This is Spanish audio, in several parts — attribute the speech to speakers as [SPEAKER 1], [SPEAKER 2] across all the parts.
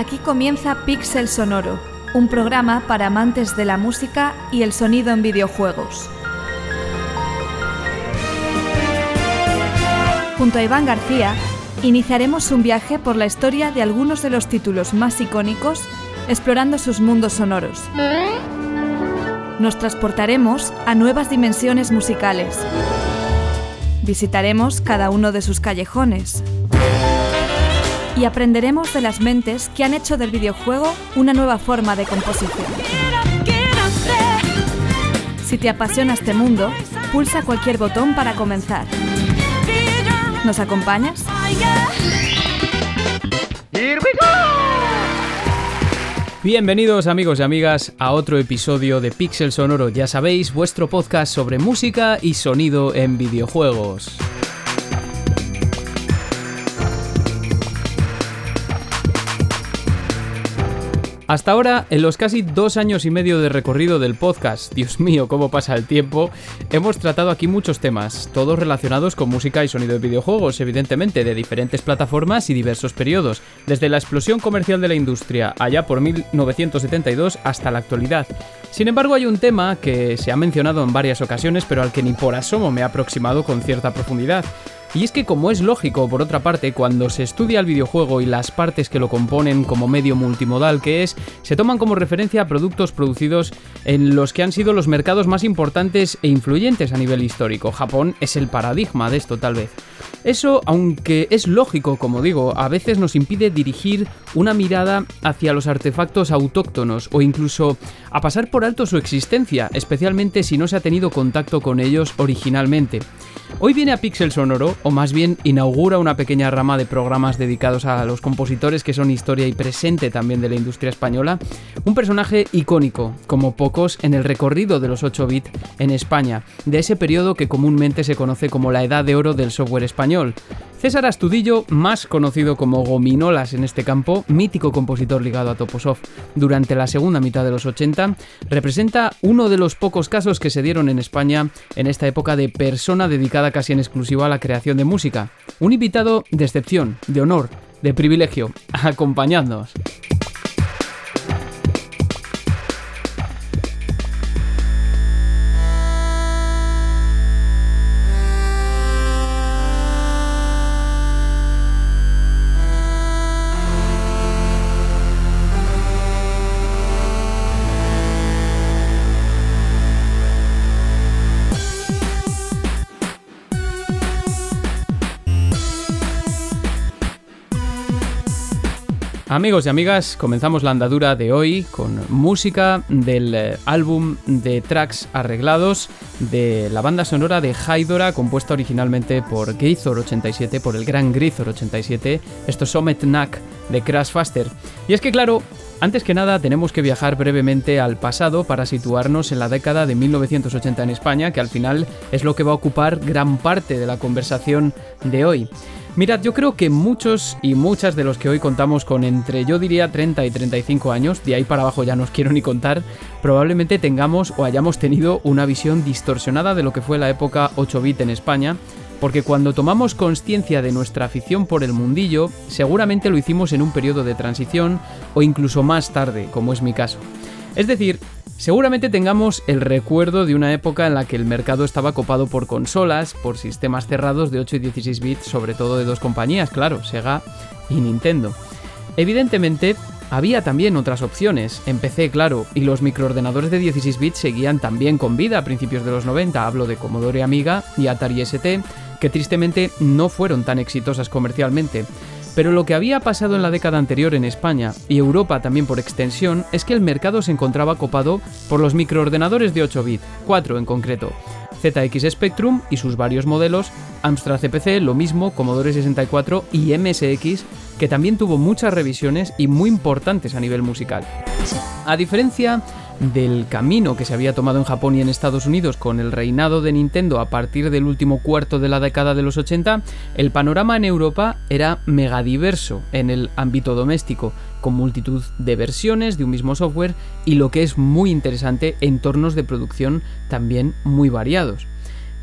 [SPEAKER 1] Aquí comienza Pixel Sonoro, un programa para amantes de la música y el sonido en videojuegos. Junto a Iván García, iniciaremos un viaje por la historia de algunos de los títulos más icónicos, explorando sus mundos sonoros. Nos transportaremos a nuevas dimensiones musicales. Visitaremos cada uno de sus callejones. Y aprenderemos de las mentes que han hecho del videojuego una nueva forma de composición. Si te apasiona este mundo, pulsa cualquier botón para comenzar. ¿Nos acompañas?
[SPEAKER 2] Bienvenidos amigos y amigas a otro episodio de Pixel Sonoro, ya sabéis, vuestro podcast sobre música y sonido en videojuegos. Hasta ahora, en los casi dos años y medio de recorrido del podcast, Dios mío, cómo pasa el tiempo, hemos tratado aquí muchos temas, todos relacionados con música y sonido de videojuegos, evidentemente, de diferentes plataformas y diversos periodos, desde la explosión comercial de la industria allá por 1972 hasta la actualidad. Sin embargo, hay un tema que se ha mencionado en varias ocasiones, pero al que ni por asomo me he aproximado con cierta profundidad. Y es que como es lógico, por otra parte, cuando se estudia el videojuego y las partes que lo componen como medio multimodal que es, se toman como referencia productos producidos en los que han sido los mercados más importantes e influyentes a nivel histórico. Japón es el paradigma de esto tal vez. Eso, aunque es lógico, como digo, a veces nos impide dirigir una mirada hacia los artefactos autóctonos o incluso a pasar por alto su existencia, especialmente si no se ha tenido contacto con ellos originalmente. Hoy viene a Pixel Sonoro, o más bien inaugura una pequeña rama de programas dedicados a los compositores que son historia y presente también de la industria española, un personaje icónico, como pocos, en el recorrido de los 8 bits en España, de ese periodo que comúnmente se conoce como la edad de oro del software español. César Astudillo, más conocido como Gominolas en este campo, mítico compositor ligado a Toposoft durante la segunda mitad de los 80, representa uno de los pocos casos que se dieron en España en esta época de persona dedicada casi en exclusiva a la creación de música. Un invitado de excepción, de honor, de privilegio. Acompañadnos. Amigos y amigas, comenzamos la andadura de hoy con música del eh, álbum de tracks arreglados de la banda sonora de Haidora, compuesta originalmente por Gryzor87, por el gran Gryzor87, esto es Somet de Crash Faster. Y es que claro, antes que nada tenemos que viajar brevemente al pasado para situarnos en la década de 1980 en España, que al final es lo que va a ocupar gran parte de la conversación de hoy. Mirad, yo creo que muchos y muchas de los que hoy contamos con entre yo diría 30 y 35 años, de ahí para abajo ya no os quiero ni contar, probablemente tengamos o hayamos tenido una visión distorsionada de lo que fue la época 8-bit en España, porque cuando tomamos conciencia de nuestra afición por el mundillo, seguramente lo hicimos en un periodo de transición o incluso más tarde, como es mi caso. Es decir, Seguramente tengamos el recuerdo de una época en la que el mercado estaba copado por consolas, por sistemas cerrados de 8 y 16 bits, sobre todo de dos compañías, claro, Sega y Nintendo. Evidentemente, había también otras opciones, en PC claro, y los microordenadores de 16 bits seguían también con vida a principios de los 90, hablo de Commodore Amiga y Atari ST, que tristemente no fueron tan exitosas comercialmente. Pero lo que había pasado en la década anterior en España y Europa también por extensión es que el mercado se encontraba copado por los microordenadores de 8 bit, 4 en concreto, ZX Spectrum y sus varios modelos, Amstrad CPC, lo mismo, Commodore 64 y MSX, que también tuvo muchas revisiones y muy importantes a nivel musical. A diferencia del camino que se había tomado en Japón y en Estados Unidos con el reinado de Nintendo a partir del último cuarto de la década de los 80, el panorama en Europa era megadiverso en el ámbito doméstico, con multitud de versiones de un mismo software y lo que es muy interesante, entornos de producción también muy variados.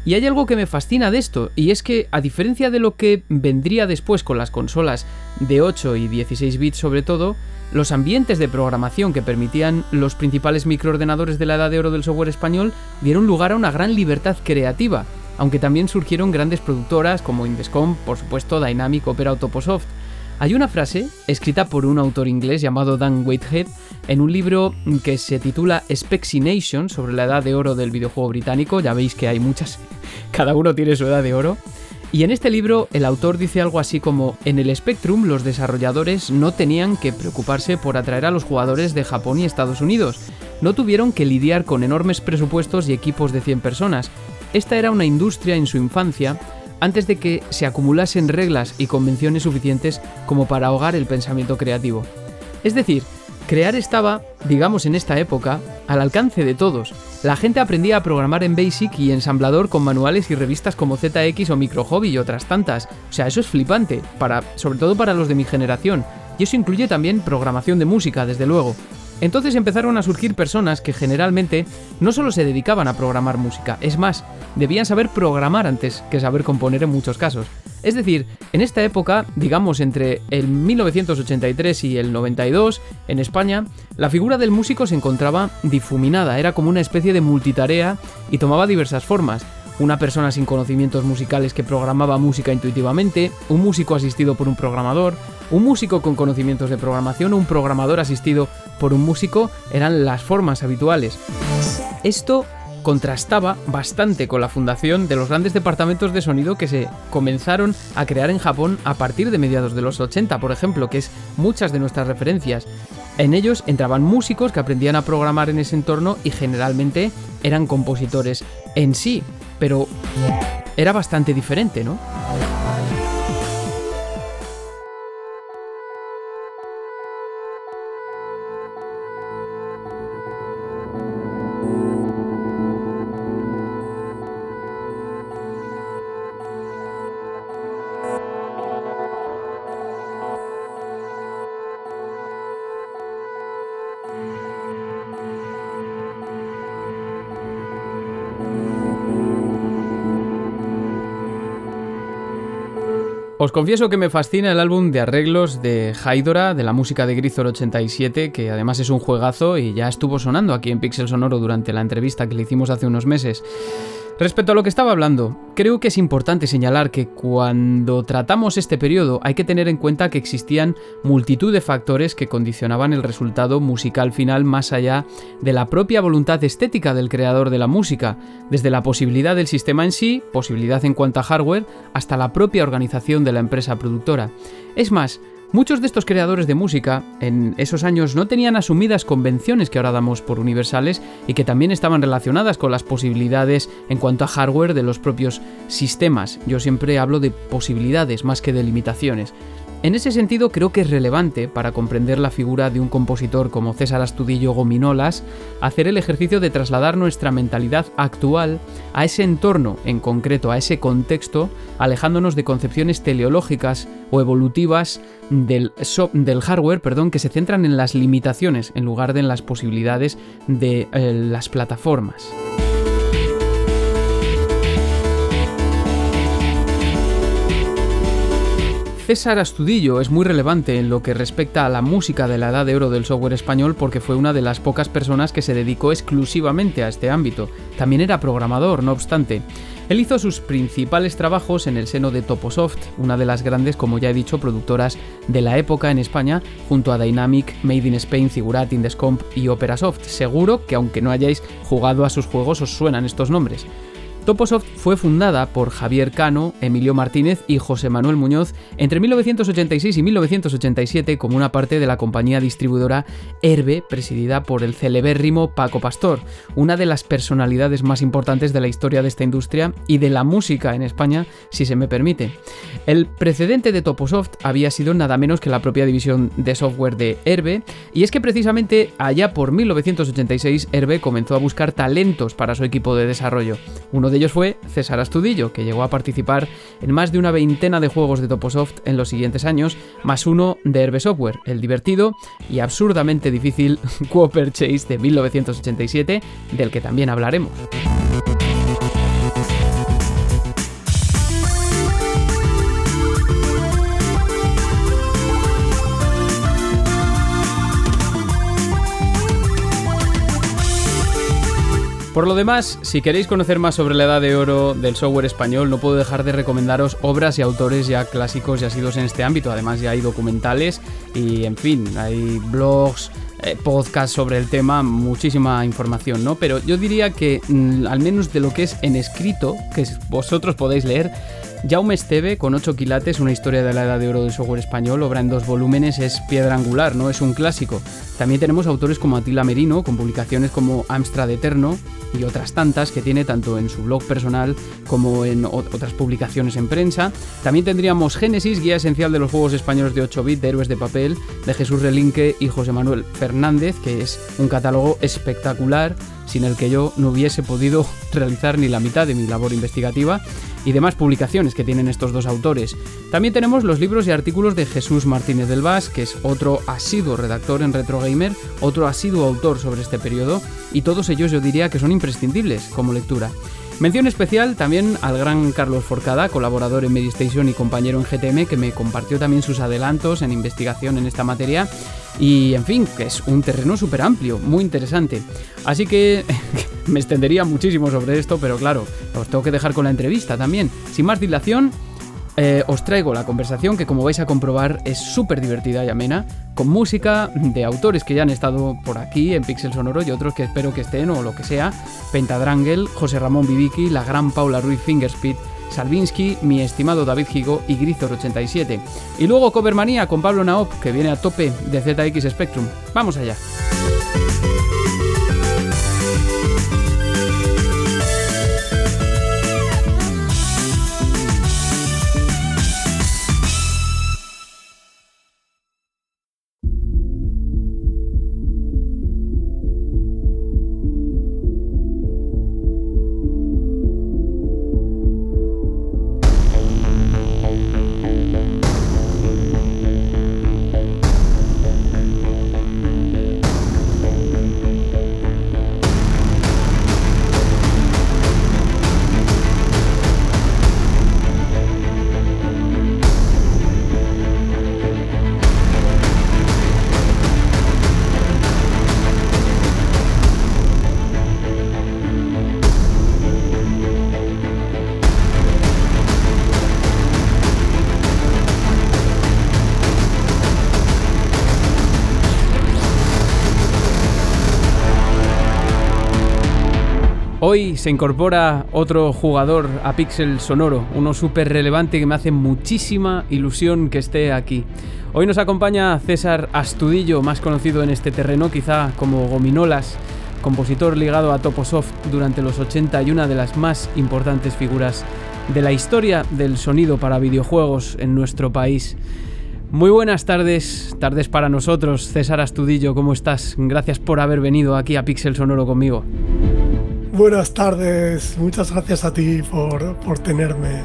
[SPEAKER 2] Y hay algo que me fascina de esto, y es que a diferencia de lo que vendría después con las consolas de 8 y 16 bits sobre todo, los ambientes de programación que permitían los principales microordenadores de la edad de oro del software español dieron lugar a una gran libertad creativa, aunque también surgieron grandes productoras como Indescom, por supuesto Dynamic, Opera o Toposoft. Hay una frase escrita por un autor inglés llamado Dan Whitehead en un libro que se titula Spexination sobre la edad de oro del videojuego británico. Ya veis que hay muchas, cada uno tiene su edad de oro. Y en este libro el autor dice algo así como, en el Spectrum los desarrolladores no tenían que preocuparse por atraer a los jugadores de Japón y Estados Unidos, no tuvieron que lidiar con enormes presupuestos y equipos de 100 personas. Esta era una industria en su infancia antes de que se acumulasen reglas y convenciones suficientes como para ahogar el pensamiento creativo. Es decir, crear estaba, digamos en esta época, al alcance de todos, la gente aprendía a programar en Basic y ensamblador con manuales y revistas como ZX o Micro Hobby y otras tantas. O sea, eso es flipante, para, sobre todo para los de mi generación. Y eso incluye también programación de música, desde luego. Entonces empezaron a surgir personas que generalmente no solo se dedicaban a programar música, es más, debían saber programar antes que saber componer en muchos casos. Es decir, en esta época, digamos entre el 1983 y el 92, en España, la figura del músico se encontraba difuminada, era como una especie de multitarea y tomaba diversas formas una persona sin conocimientos musicales que programaba música intuitivamente, un músico asistido por un programador, un músico con conocimientos de programación o un programador asistido por un músico eran las formas habituales. Esto contrastaba bastante con la fundación de los grandes departamentos de sonido que se comenzaron a crear en Japón a partir de mediados de los 80, por ejemplo, que es muchas de nuestras referencias. En ellos entraban músicos que aprendían a programar en ese entorno y generalmente eran compositores en sí, pero era bastante diferente, ¿no? Os confieso que me fascina el álbum de arreglos de Haidora, de la música de Grisor 87, que además es un juegazo y ya estuvo sonando aquí en Pixel Sonoro durante la entrevista que le hicimos hace unos meses. Respecto a lo que estaba hablando, creo que es importante señalar que cuando tratamos este periodo hay que tener en cuenta que existían multitud de factores que condicionaban el resultado musical final más allá de la propia voluntad estética del creador de la música, desde la posibilidad del sistema en sí, posibilidad en cuanto a hardware, hasta la propia organización de la empresa productora. Es más, Muchos de estos creadores de música en esos años no tenían asumidas convenciones que ahora damos por universales y que también estaban relacionadas con las posibilidades en cuanto a hardware de los propios sistemas. Yo siempre hablo de posibilidades más que de limitaciones. En ese sentido creo que es relevante para comprender la figura de un compositor como César Astudillo Gominolas hacer el ejercicio de trasladar nuestra mentalidad actual a ese entorno, en concreto a ese contexto, alejándonos de concepciones teleológicas o evolutivas del, del hardware perdón, que se centran en las limitaciones en lugar de en las posibilidades de eh, las plataformas. César Astudillo es muy relevante en lo que respecta a la música de la edad de oro del software español porque fue una de las pocas personas que se dedicó exclusivamente a este ámbito. También era programador, no obstante. Él hizo sus principales trabajos en el seno de Toposoft, una de las grandes, como ya he dicho, productoras de la época en España, junto a Dynamic, Made in Spain, Figurat, Indescomp y Operasoft. Seguro que aunque no hayáis jugado a sus juegos os suenan estos nombres. Toposoft fue fundada por Javier Cano, Emilio Martínez y José Manuel Muñoz entre 1986 y 1987 como una parte de la compañía distribuidora Herbe, presidida por el celebérrimo Paco Pastor, una de las personalidades más importantes de la historia de esta industria y de la música en España, si se me permite. El precedente de Toposoft había sido nada menos que la propia división de software de Herbe, y es que precisamente allá por 1986 Herbe comenzó a buscar talentos para su equipo de desarrollo. Uno ellos fue César Astudillo, que llegó a participar en más de una veintena de juegos de Toposoft en los siguientes años, más uno de Herbe Software, el divertido y absurdamente difícil Cooper Chase de 1987, del que también hablaremos. Por lo demás, si queréis conocer más sobre la edad de oro del software español, no puedo dejar de recomendaros obras y autores ya clásicos y asidos en este ámbito. Además, ya hay documentales y, en fin, hay blogs, eh, podcasts sobre el tema, muchísima información, ¿no? Pero yo diría que, mm, al menos de lo que es en escrito, que vosotros podéis leer, Jaume Esteve, con 8 quilates, una historia de la edad de oro del software español, obra en dos volúmenes, es piedra angular, ¿no? Es un clásico. También tenemos autores como Atila Merino, con publicaciones como Amstrad Eterno y otras tantas que tiene tanto en su blog personal como en otras publicaciones en prensa. También tendríamos Génesis, guía esencial de los juegos españoles de 8 bits, de héroes de papel, de Jesús Relinque y José Manuel Fernández, que es un catálogo espectacular sin el que yo no hubiese podido realizar ni la mitad de mi labor investigativa y demás publicaciones que tienen estos dos autores. También tenemos los libros y artículos de Jesús Martínez del Vaz, que es otro asiduo redactor en Retro Gamer, otro asiduo autor sobre este periodo, y todos ellos yo diría que son imprescindibles como lectura. Mención especial también al gran Carlos Forcada, colaborador en Medistation y compañero en GTM, que me compartió también sus adelantos en investigación en esta materia. Y en fin, que es un terreno súper amplio, muy interesante. Así que me extendería muchísimo sobre esto, pero claro, os tengo que dejar con la entrevista también. Sin más dilación, eh, os traigo la conversación que como vais a comprobar es súper divertida y amena, con música de autores que ya han estado por aquí en Pixel Sonoro y otros que espero que estén o lo que sea, Pentadrangle, José Ramón Viviki, la gran Paula Ruiz Fingerspeed, Salvinsky, mi estimado David Higo y Grizor87. Y luego Covermanía con Pablo Naop, que viene a tope de ZX Spectrum. Vamos allá. Se incorpora otro jugador a Pixel Sonoro, uno súper relevante que me hace muchísima ilusión que esté aquí. Hoy nos acompaña César Astudillo, más conocido en este terreno quizá como Gominolas, compositor ligado a Toposoft durante los 80 y una de las más importantes figuras de la historia del sonido para videojuegos en nuestro país. Muy buenas tardes, tardes para nosotros. César Astudillo, ¿cómo estás? Gracias por haber venido aquí a Pixel Sonoro conmigo.
[SPEAKER 3] Buenas tardes, muchas gracias a ti por, tenerme.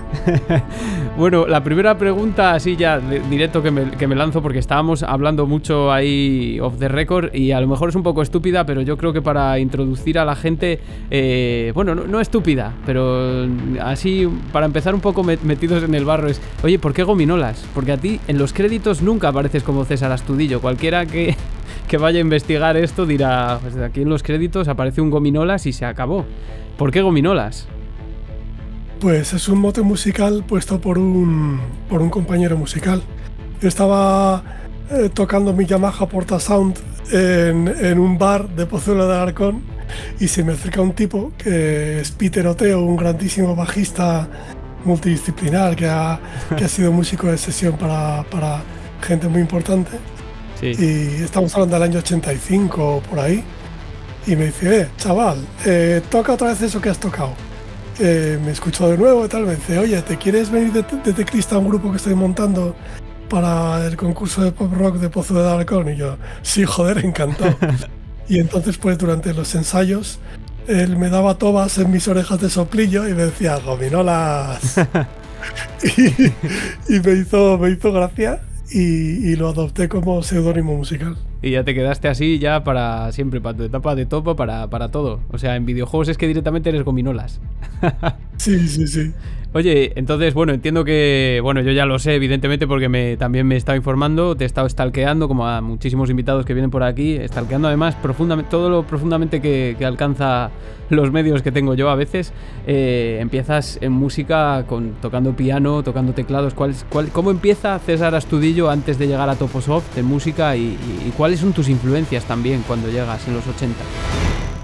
[SPEAKER 2] bueno, la primera pregunta, así ya directo que me, lanzo, porque estábamos hablando mucho ahí off the record y a lo mejor es un poco estúpida, pero yo creo que para introducir a la gente, eh, bueno, no, estúpida, pero así para empezar un poco metidos en el barro es, oye, ¿por qué gominolas? Porque a ti en los créditos nunca apareces como César Astudillo, cualquiera que que vaya a investigar esto dirá, pues aquí en los créditos aparece un gominolas y se acabó. ¿Por qué gominolas?
[SPEAKER 3] Pues es un mote musical puesto por un, por un compañero musical. Estaba eh, tocando mi Yamaha Porta Sound en, un bar de Pozuelo de Arcón y se me acerca un tipo que es Peter Oteo, un grandísimo bajista multidisciplinar que ha, que ha sido músico de sesión para, para gente muy importante y estamos hablando del año 85 o por ahí. Y me dice, eh, chaval, eh, toca otra vez eso que has tocado. Eh, me escuchó de nuevo y tal. Me dice, oye, ¿te quieres venir de, de teclista a un grupo que estoy montando para el concurso de pop rock de Pozo de Darcón? Y yo, sí, joder, encantado. y entonces, pues durante los ensayos, él me daba tobas en mis orejas de soplillo y me decía, gominolas. y, y, me, hizo, me hizo gracia y, lo adopté como seudónimo musical.
[SPEAKER 2] Y ya te quedaste así ya para siempre, para tu etapa de topo, para, para todo. O sea, en videojuegos es que directamente eres gominolas.
[SPEAKER 3] Sí, sí, sí.
[SPEAKER 2] Oye, entonces, bueno, entiendo que, bueno, yo ya lo sé, evidentemente, porque me, también me he estado informando, te he estado stalkeando, como a muchísimos invitados que vienen por aquí, stalkeando además profundamente, todo lo profundamente que, alcanza los medios que tengo yo a veces. Eh, empiezas en música con, tocando piano, tocando teclados. ¿Cuál, cuál, ¿Cómo empieza César Astudillo antes de llegar a Toposoft de música y, y cuáles son tus influencias también cuando llegas en los 80?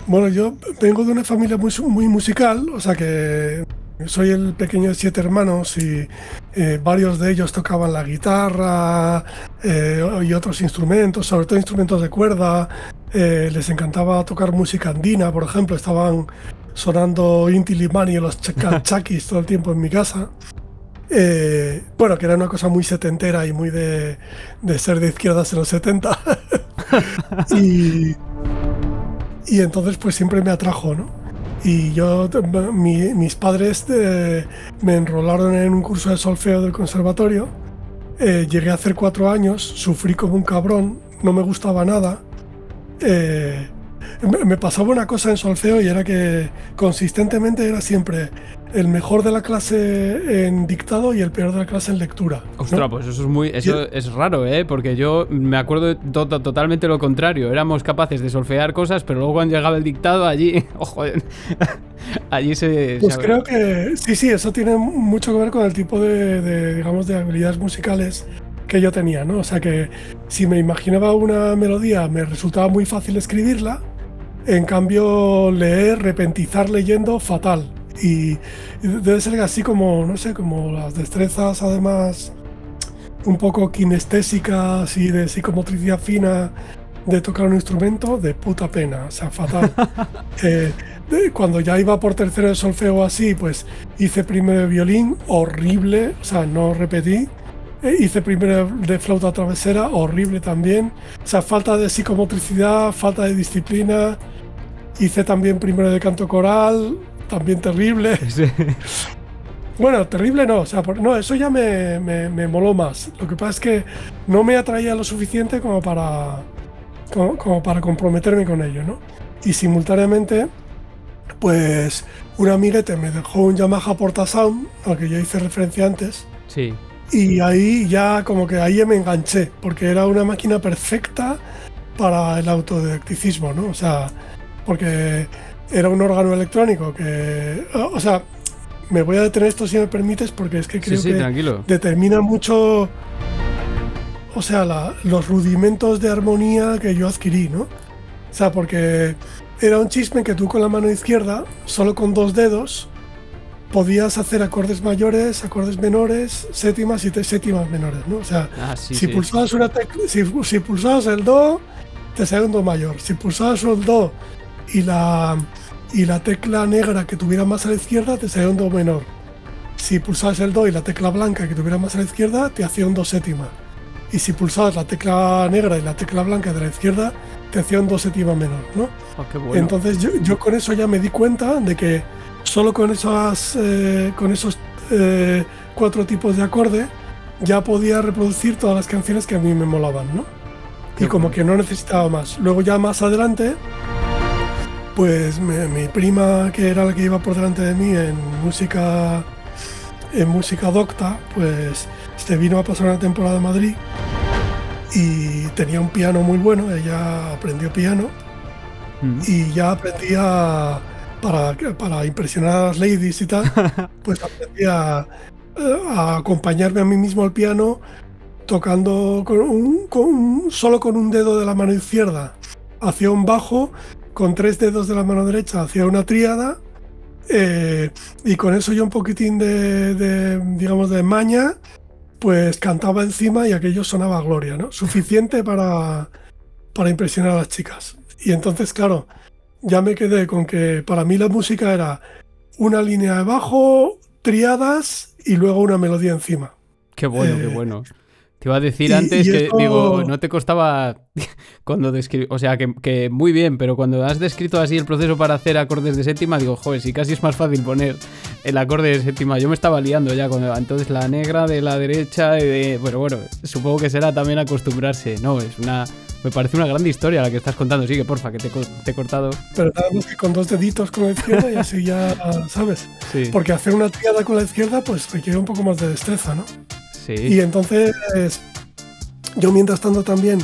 [SPEAKER 3] Bueno, yo vengo de una familia muy, muy musical, o sea que soy el pequeño de siete hermanos y eh, varios de ellos tocaban la guitarra eh, y otros instrumentos, sobre todo instrumentos de cuerda. Eh, les encantaba tocar música andina, por ejemplo, estaban sonando Inti Limani y los Chakis todo el tiempo en mi casa. bueno, que era una cosa muy setentera y muy de, de ser de izquierdas en los 70. y, y entonces pues siempre me atrajo, ¿no? Y yo, mis padres eh, me enrolaron en un curso de solfeo del conservatorio. Eh, llegué a hacer cuatro años, sufrí como un cabrón, no me gustaba nada. Eh, me pasaba una cosa en solfeo y era que consistentemente era siempre el mejor de la clase en dictado y el peor de la clase en lectura.
[SPEAKER 2] Ostras, pues eso es muy eso es raro, ¿eh? Porque yo me acuerdo totalmente lo contrario. Éramos capaces de solfear cosas, pero luego cuando llegaba el dictado allí, ojo, allí se...
[SPEAKER 3] Pues creo que sí, sí, eso tiene mucho que ver con el tipo de, de, digamos, de habilidades musicales que yo tenía, ¿no? O sea que si me imaginaba una melodía me resultaba muy fácil escribirla, en cambio leer, repentizar leyendo, fatal y, debe ser así como, no sé, como las destrezas además un poco kinestésicas y de psicomotricidad fina de tocar un instrumento, de puta pena, o sea, fatal. Eh, cuando ya iba por tercero de solfeo así, pues hice primero de violín, horrible, o sea, no repetí. Eh, hice primero de flauta travesera, horrible también. O sea, falta de psicomotricidad, falta de disciplina. Hice también primero de canto coral, también terrible. Bueno, terrible no, o sea, no, eso ya me, me, moló más. Lo que pasa es que no me atraía lo suficiente como para, como, para comprometerme con ello, ¿no? Y simultáneamente, pues un amiguete me dejó un Yamaha Portasound, al que yo hice referencia antes.
[SPEAKER 2] Sí.
[SPEAKER 3] Y ahí ya como que ahí me enganché, porque era una máquina perfecta para el autodidacticismo, ¿no? O sea, porque era un órgano electrónico que, o sea, me voy a detener esto si me permites porque es que creo que determina mucho, o sea, los rudimentos de armonía que yo adquirí, ¿no? O sea, porque era un chisme que tú con la mano izquierda, solo con dos dedos, podías hacer acordes mayores, acordes menores, séptimas y séptimas menores, ¿no? O sea, ah, si pulsabas una si, si, pulsabas el do, te salía un do mayor. Si pulsabas el do y la, y la tecla negra que tuviera más a la izquierda te salía un do menor. Si pulsabas el do y la tecla blanca que tuviera más a la izquierda te hacía un do séptima. Y si pulsabas la tecla negra y la tecla blanca de la izquierda te hacía un do séptima menor, ¿no?
[SPEAKER 2] Oh,
[SPEAKER 3] Entonces yo, con eso ya me di cuenta de que solo con, esas, eh, con esos eh, cuatro tipos de acorde ya podía reproducir todas las canciones que a mí me molaban, ¿no? y como que no necesitaba más. Luego ya más adelante pues mi, prima, que era la que iba por delante de mí en música, en música docta, pues se vino a pasar una temporada en Madrid y tenía un piano muy bueno, ella aprendió piano mm. y ya aprendía para, para impresionar a las ladies y tal, pues aprendía a, acompañarme a mí mismo al piano tocando con solo con un dedo de la mano izquierda hacia un bajo con tres dedos de la mano derecha hacía una tríada eh, y con eso yo un poquitín de, digamos, de maña, pues cantaba encima y aquello sonaba a gloria, ¿no? Suficiente para, para impresionar a las chicas. Y entonces, claro, ya me quedé con que para mí la música era una línea de bajo, triadas y luego una melodía encima.
[SPEAKER 2] Qué bueno, qué eh, bueno. Te iba a decir antes que, digo, no te costaba cuando describí, o sea, que, muy bien, pero cuando has descrito así el proceso para hacer acordes de séptima, digo, joder, sí, casi es más fácil poner el acorde de séptima. Yo me estaba liando ya con entonces la negra de la derecha, y de, bueno, bueno, supongo que será también acostumbrarse, ¿no? Es una, Me parece una gran historia la que estás contando. Sigue, porfa, que te, he cortado.
[SPEAKER 3] Pero más que con dos deditos con la izquierda y así ya, ¿sabes? Sí. Porque hacer una triada con la izquierda pues requiere un poco más de destreza, ¿no? Y entonces, yo mientras tanto también,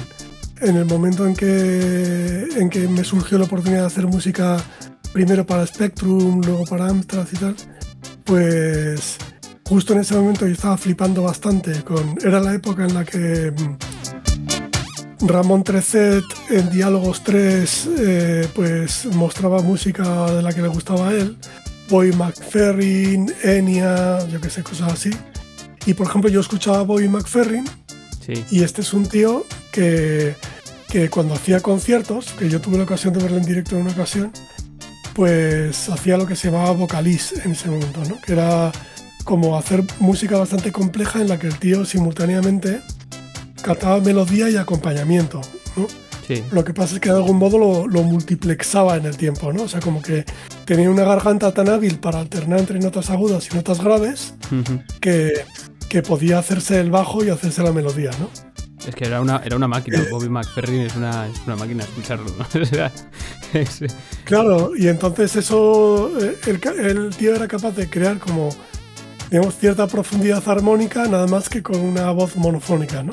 [SPEAKER 3] en el momento en que, en que me surgió la oportunidad de hacer música primero para Spectrum, luego para Amstrad y tal, pues justo en ese momento yo estaba flipando bastante con... Era la época en la que mm, Ramón Trecet en Diálogos 3 eh, pues mostraba música de la que le gustaba a él. Boy McFerrin, Enya, yo qué sé, cosas así. Y por ejemplo yo escuchaba a Boy McFerrin y este es un tío que, que cuando hacía conciertos, que yo tuve la ocasión de verlo en directo en una ocasión, pues hacía lo que se llamaba vocaliz en ese momento, ¿no? Que era como hacer música bastante compleja en la que el tío simultáneamente cantaba melodía y acompañamiento, ¿no?
[SPEAKER 2] Sí.
[SPEAKER 3] Lo que pasa es que de algún modo lo, multiplexaba en el tiempo, ¿no? O sea, como que tenía una garganta tan hábil para alternar entre notas agudas y notas graves que, que podía hacerse el bajo y hacerse la melodía, ¿no?
[SPEAKER 2] Es que era una, era una máquina, Bobby McFerrin es una, es una máquina escucharlo.
[SPEAKER 3] Claro, y entonces eso, eh, el, tío era capaz de crear como, digamos, cierta profundidad armónica, nada más que con una voz monofónica, ¿no?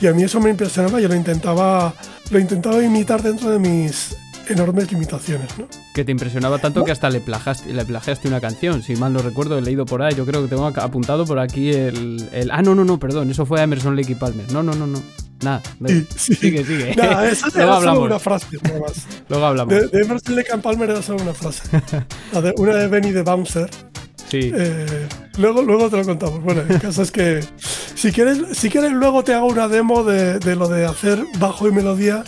[SPEAKER 3] Y a mí eso me impresionaba, yo lo intentaba, lo intentaba imitar dentro de mis enormes limitaciones, ¿no?
[SPEAKER 2] Que te impresionaba tanto que hasta le plagiaste, le plagiaste una canción, si mal no recuerdo, he leído por ahí, yo creo que tengo apuntado por aquí el, el... Ah, no, no, no, perdón, eso fue Emerson Lake y Palmer. No, no, no, no. Nada, sigue, sigue.
[SPEAKER 3] Nada, esa Luego hablamos. una frase, nada más.
[SPEAKER 2] Luego hablamos.
[SPEAKER 3] De, Emerson Lake y Palmer era solo una frase. una de Benny de Bouncer.
[SPEAKER 2] Sí.
[SPEAKER 3] Eh, luego, luego te lo contamos. Bueno, el caso es que si quieres, si quieres luego te hago una demo de, de lo de hacer bajo y melodía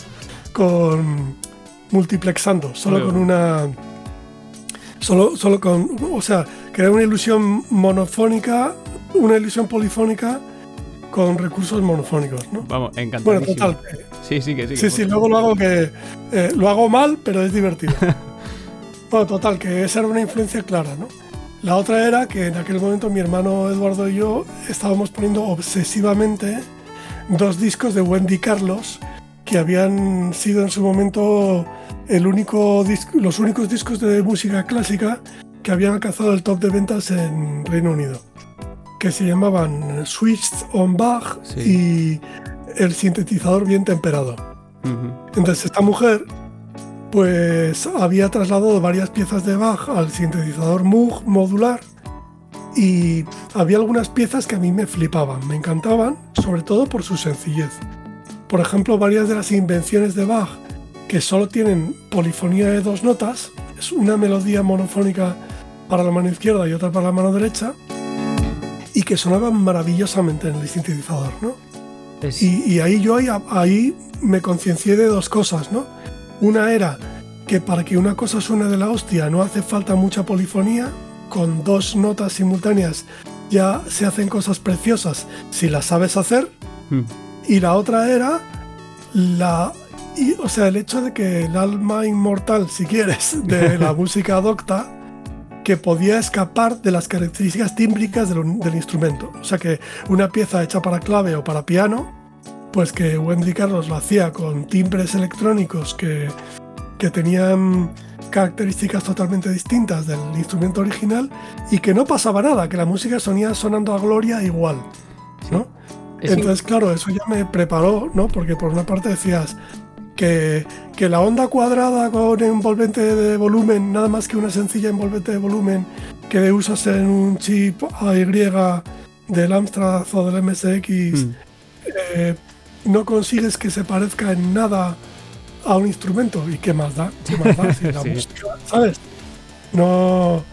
[SPEAKER 3] con multiplexando, solo con una. Solo, solo con. O sea, crear una ilusión monofónica, una ilusión polifónica con recursos monofónicos, ¿no?
[SPEAKER 2] Vamos, encantado.
[SPEAKER 3] Bueno, total.
[SPEAKER 2] Sí, sí, que sí.
[SPEAKER 3] Sí, sí, luego lo hago que. Eh, lo hago mal, pero es divertido. bueno, total, que esa era una influencia clara, ¿no? La otra era que en aquel momento mi hermano Eduardo y yo estábamos poniendo obsesivamente dos discos de Wendy Carlos que habían sido en su momento el único los únicos discos de música clásica que habían alcanzado el top de ventas en Reino Unido, que se llamaban Switched on Bach y El sintetizador bien temperado. Entonces esta mujer pues había trasladado varias piezas de Bach al sintetizador Moog modular y había algunas piezas que a mí me flipaban, me encantaban, sobre todo por su sencillez. Por ejemplo, varias de las invenciones de Bach que solo tienen polifonía de dos notas, es una melodía monofónica para la mano izquierda y otra para la mano derecha, y que sonaban maravillosamente en el sintetizador, ¿no? Y, ahí yo ahí, me conciencié de dos cosas, ¿no? Una era que para que una cosa suene de la hostia no hace falta mucha polifonía, con dos notas simultáneas ya se hacen cosas preciosas si las sabes hacer. Hmm. Y la otra era la. o sea, el hecho de que el alma inmortal, si quieres, de la música adopta, que podía escapar de las características tímbricas del, instrumento. O sea, que una pieza hecha para clave o para piano, pues que Wendy Carlos lo hacía con timbres electrónicos que, que tenían características totalmente distintas del instrumento original y que no pasaba nada, que la música sonía sonando a gloria igual, ¿no? Entonces, claro, eso ya me preparó, ¿no? Porque por una parte decías que, que, la onda cuadrada con envolvente de volumen, nada más que una sencilla envolvente de volumen que usas en un chip AY del Amstrad o del MSX, hmm. eh, no consigues que se parezca en nada a un instrumento. ¿Y qué más da? ¿Qué más da? Si la música, ¿sabes? No,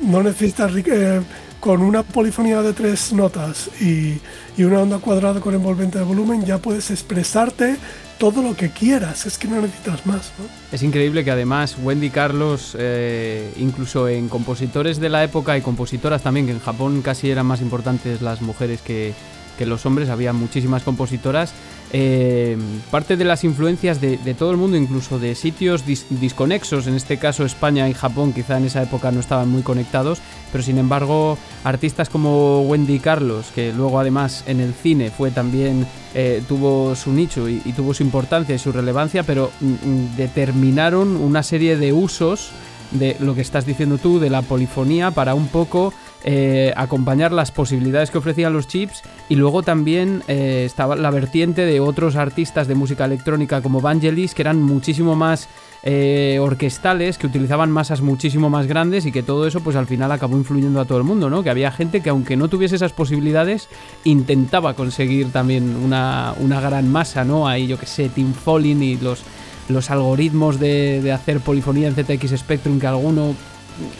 [SPEAKER 3] no necesitas... Eh, con una polifonía de tres notas y, una onda cuadrada con envolvente de volumen ya puedes expresarte todo lo que quieras, es que no necesitas más.
[SPEAKER 2] Es increíble que además Wendy Carlos, eh, incluso en compositores de la época y compositoras también, que en Japón casi eran más importantes las mujeres que, que los hombres, había muchísimas compositoras. Eh, parte de las influencias de, todo el mundo, incluso de sitios disconexos, en este caso España y Japón, quizá en esa época no estaban muy conectados, pero sin embargo artistas como Wendy Carlos, que luego además en el cine fue también, eh, tuvo su nicho y, tuvo su importancia y su relevancia, pero mm, mm, determinaron una serie de usos de lo que estás diciendo tú, de la polifonía, para un poco eh, acompañar las posibilidades que ofrecían los chips y luego también eh, estaba la vertiente de otros artistas de música electrónica como Vangelis que eran muchísimo más eh, orquestales, que utilizaban masas muchísimo más grandes y que todo eso pues al final acabó influyendo a todo el mundo, ¿no? Que había gente que aunque no tuviese esas posibilidades intentaba conseguir también una, gran masa, ¿no? Ahí yo que sé, Tim Falling y los los algoritmos de, de, hacer polifonía en ZX Spectrum que alguno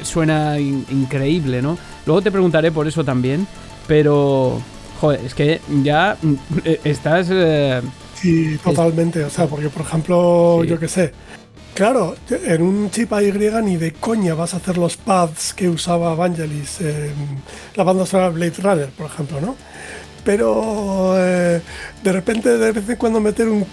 [SPEAKER 2] suena increíble, ¿no? Luego te preguntaré por eso también, pero... Joder, es que ya mm, eh, estás... Eh,
[SPEAKER 3] sí, totalmente. O sea, porque por ejemplo, yo qué sé, Claro, en un chip AY ni de coña vas a hacer los pads que usaba Vangelis en la banda sonora Blade Runner, por ejemplo, ¿no? Pero eh, de repente, de vez en cuando meter un...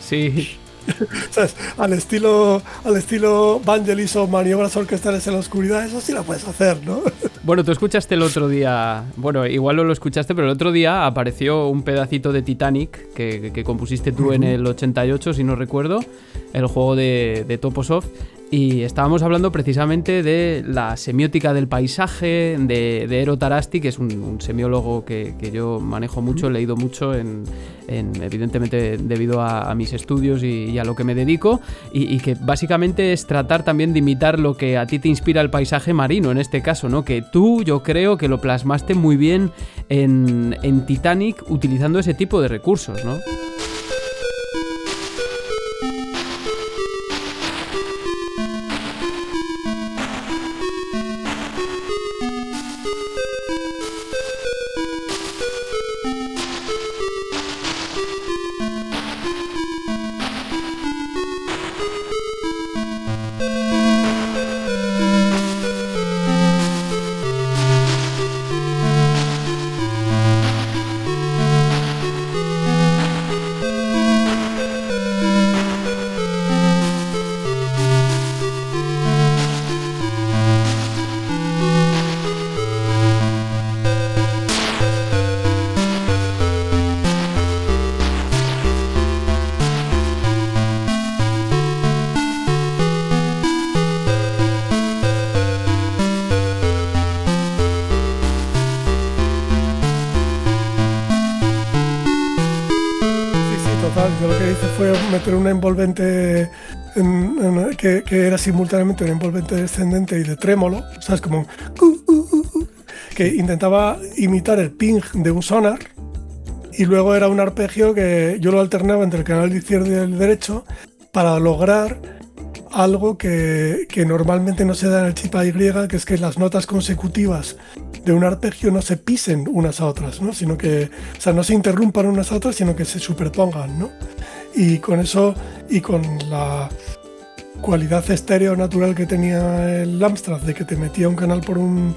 [SPEAKER 2] Sí.
[SPEAKER 3] Al estilo, al estilo Vangelis o maniobras orquestales en la oscuridad, eso sí lo puedes hacer, ¿no?
[SPEAKER 2] Bueno, tú escuchaste el otro día, bueno, igual no lo escuchaste, pero el otro día apareció un pedacito de Titanic que, compusiste tú en el 88, si no recuerdo, el juego de, de Toposoft. Y estábamos hablando precisamente de la semiótica del paisaje, de, de Eero Tarasti, que es un, semiólogo que, yo manejo mucho, he leído mucho, en, evidentemente debido a, mis estudios y, a lo que me dedico, y, que básicamente es tratar también de imitar lo que a ti te inspira el paisaje marino, en este caso, ¿no? Que tú yo creo que lo plasmaste muy bien en, en Titanic utilizando ese tipo de recursos, ¿no?
[SPEAKER 3] Meter una envolvente que, era simultáneamente un envolvente descendente y de trémolo, ¿sabes? Como que intentaba imitar el ping de un sonar y luego era un arpegio que yo lo alternaba entre el canal izquierdo y el derecho para lograr algo que, que, normalmente no se da en el chip AY, que es que las notas consecutivas de un arpegio no se pisen unas a otras, ¿no? sino que, o sea, no se interrumpan unas a otras, sino que se superpongan. ¿no? Y con eso y con la cualidad estéreo natural que tenía el Amstrad de que te metía un canal por un,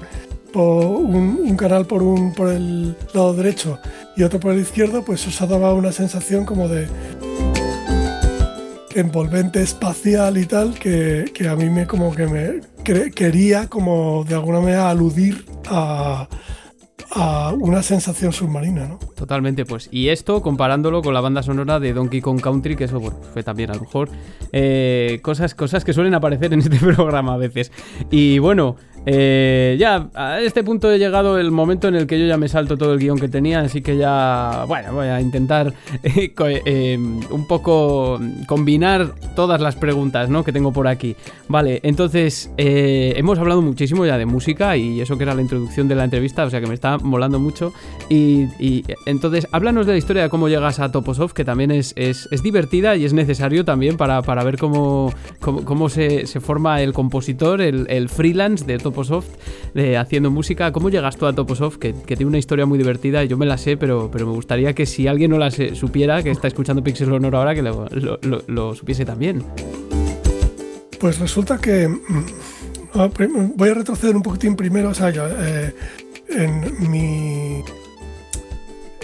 [SPEAKER 3] un, canal por un por el lado derecho y otro por el izquierdo pues eso daba una sensación como de envolvente espacial y tal que, que a mí me como que me quería como de alguna manera aludir a, a una sensación submarina, ¿no?
[SPEAKER 2] Totalmente, pues. Y esto comparándolo con la banda sonora de Donkey Kong Country, que eso fue también a lo mejor eh, cosas, cosas que suelen aparecer en este programa a veces. Y bueno, eh, ya, a este punto he llegado el momento en el que yo ya me salto todo el guion que tenía, así que ya, bueno, voy a intentar eh, eh, un poco combinar todas las preguntas ¿no? que tengo por aquí. Vale, entonces, hemos hablado muchísimo ya de música y eso que era la introducción de la entrevista, o sea que me está molando mucho. Y, entonces, háblanos de la historia de cómo llegas a Toposoft, que también es, es, divertida y es necesario también para, para ver cómo, cómo, se, se, forma el compositor, el, el freelance de Toposoft haciendo música. ¿Cómo llegas tú a Toposoft? Que, que, tiene una historia muy divertida yo me la sé, pero, pero me gustaría que si alguien no la supiera, que está escuchando Pixel Honor ahora, que lo, supiese también.
[SPEAKER 3] Pues resulta que. Mm, ah, voy a retroceder un poquitín primero. O sea, eh, en mi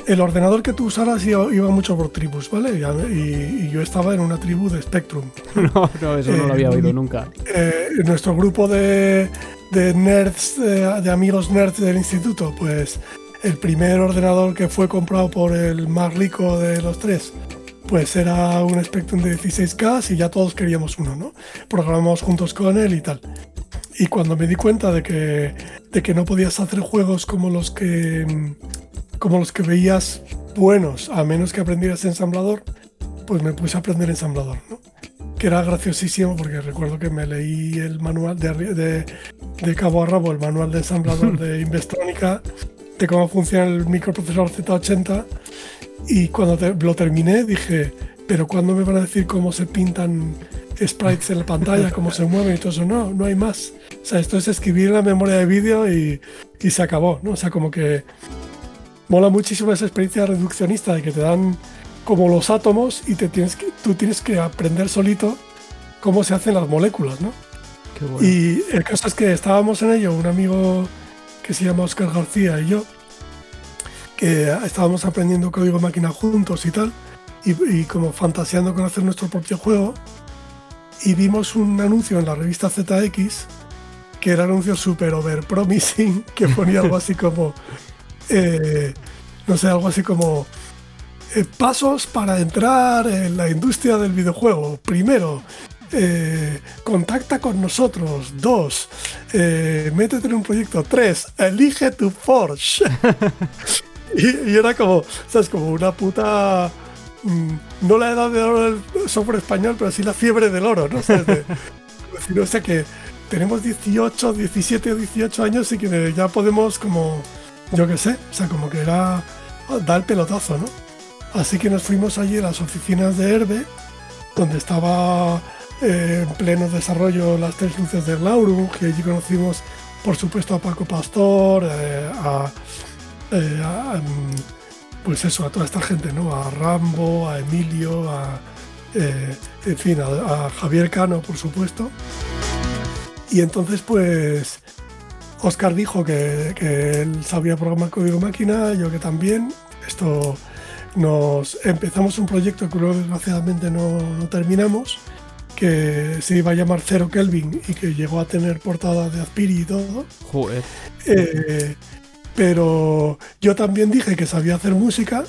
[SPEAKER 3] el ordenador que tú usaras iba, mucho por tribus, ¿vale? Y, yo estaba en una tribu de Spectrum.
[SPEAKER 2] No, no, eso no lo había oído nunca.
[SPEAKER 3] Eh, nuestro grupo de, nerds, de, amigos nerds del instituto, pues el primer ordenador que fue comprado por el más rico de los tres, pues era un Spectrum de 16K y ya todos queríamos uno, ¿no? Programamos juntos con él y tal. Y cuando me di cuenta de que, de que no podías hacer juegos como los que como los que veías buenos, a menos que aprendieras ensamblador, pues me puse a aprender ensamblador, ¿no? Que era graciosísimo porque recuerdo que me leí el manual de, de, de cabo a rabo, el manual de ensamblador de Investónica, de cómo funciona el microprocesor Z80, y cuando lo terminé dije, pero ¿cuándo me van a decir cómo se pintan sprites en la pantalla, cómo se mueven y todo eso? No, no hay más. O sea, esto es escribir en la memoria de vídeo y, y se acabó, ¿no? O sea, como que mola muchísimo esa experiencia reduccionista de que te dan como los átomos y te tienes que, tú tienes que aprender solito cómo se hacen las moléculas, ¿no? Y el caso es que estábamos en ello, un amigo que se llama Oscar García y yo, que estábamos aprendiendo código máquina juntos y tal, y, como fantaseando con hacer nuestro propio juego, y vimos un anuncio en la revista ZX, que era un anuncio super over promising, que ponía algo así como eh, no sé, algo así como eh, pasos para entrar en la industria del videojuego. Primero, eh, contacta con nosotros. Dos, métete en un proyecto. Tres, elige tu Forge. y, era como, ¿sabes? Como una puta. Mm, no la edad de oro del software español, pero sí la fiebre del oro, ¿no? O sea, que tenemos 18, 17 o 18 años y que ya podemos como yo qué sé, o sea, como que era dar el pelotazo, ¿no? Así que nos fuimos allí a las oficinas de Herbe, donde estaba eh, en pleno desarrollo las tres luces del Laurum, que allí conocimos, por supuesto, a Paco Pastor, eh, eh, a, pues eso, a toda esta gente, ¿no? A Rambo, a Emilio, a, en fin, a Javier Cano, por supuesto. Y entonces, pues, Oscar dijo que, él sabía programar código máquina, yo que también. Esto nos empezamos un proyecto que luego desgraciadamente no, terminamos, que se iba a llamar Zero Kelvin y que llegó a tener portada de Aspiri y todo.
[SPEAKER 2] Joder.
[SPEAKER 3] Eh, pero yo también dije que sabía hacer música.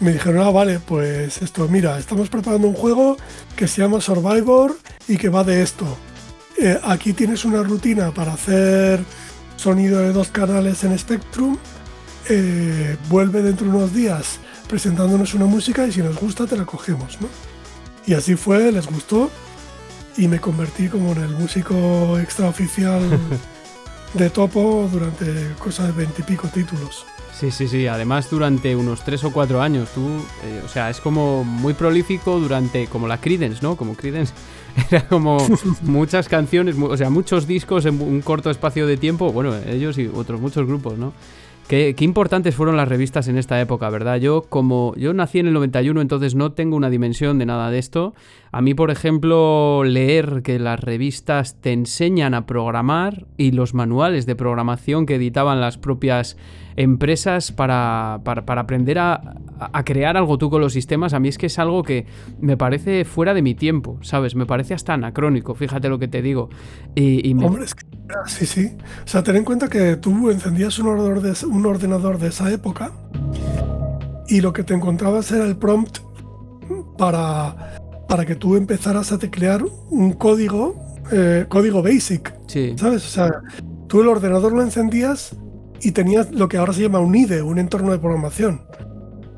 [SPEAKER 3] Me dijeron, ah, vale, pues esto, mira, estamos preparando un juego que se llama Survivor y que va de esto. Eh, aquí tienes una rutina para hacer sonido de dos canales en Spectrum. Eh, vuelve dentro de unos días presentándonos una música y si nos gusta te la cogemos, ¿no? Y así fue, les gustó y me convertí como en el músico extraoficial de Topo durante cosa de veintipico títulos.
[SPEAKER 2] Sí, sí, sí. Además, durante unos tres o cuatro años, tú, eh, o sea, es como muy prolífico durante, como la Credence, ¿no? Como Credence Era como muchas canciones, o sea, muchos discos en un corto espacio de tiempo. Bueno, ellos y otros muchos grupos, ¿no? Qué, importantes fueron las revistas en esta época, ¿verdad? Yo, como yo nací en el 91, entonces no tengo una dimensión de nada de esto. A mí, por ejemplo, leer que las revistas te enseñan a programar y los manuales de programación que editaban las propias empresas para, para, aprender a, crear algo tú con los sistemas, a mí es que es algo que me parece fuera de mi tiempo, ¿sabes? Me parece hasta anacrónico, fíjate lo que te digo.
[SPEAKER 3] Hombre, es que, sí, sí. O sea, ten en cuenta que tú encendías un ordenador de, un ordenador de esa época y lo que te encontrabas era el prompt para, para que tú empezaras a teclear un código, eh, código basic,
[SPEAKER 2] sí.
[SPEAKER 3] ¿sabes? O sea, tú el ordenador lo encendías y tenías lo que ahora se llama un IDE, un entorno de programación.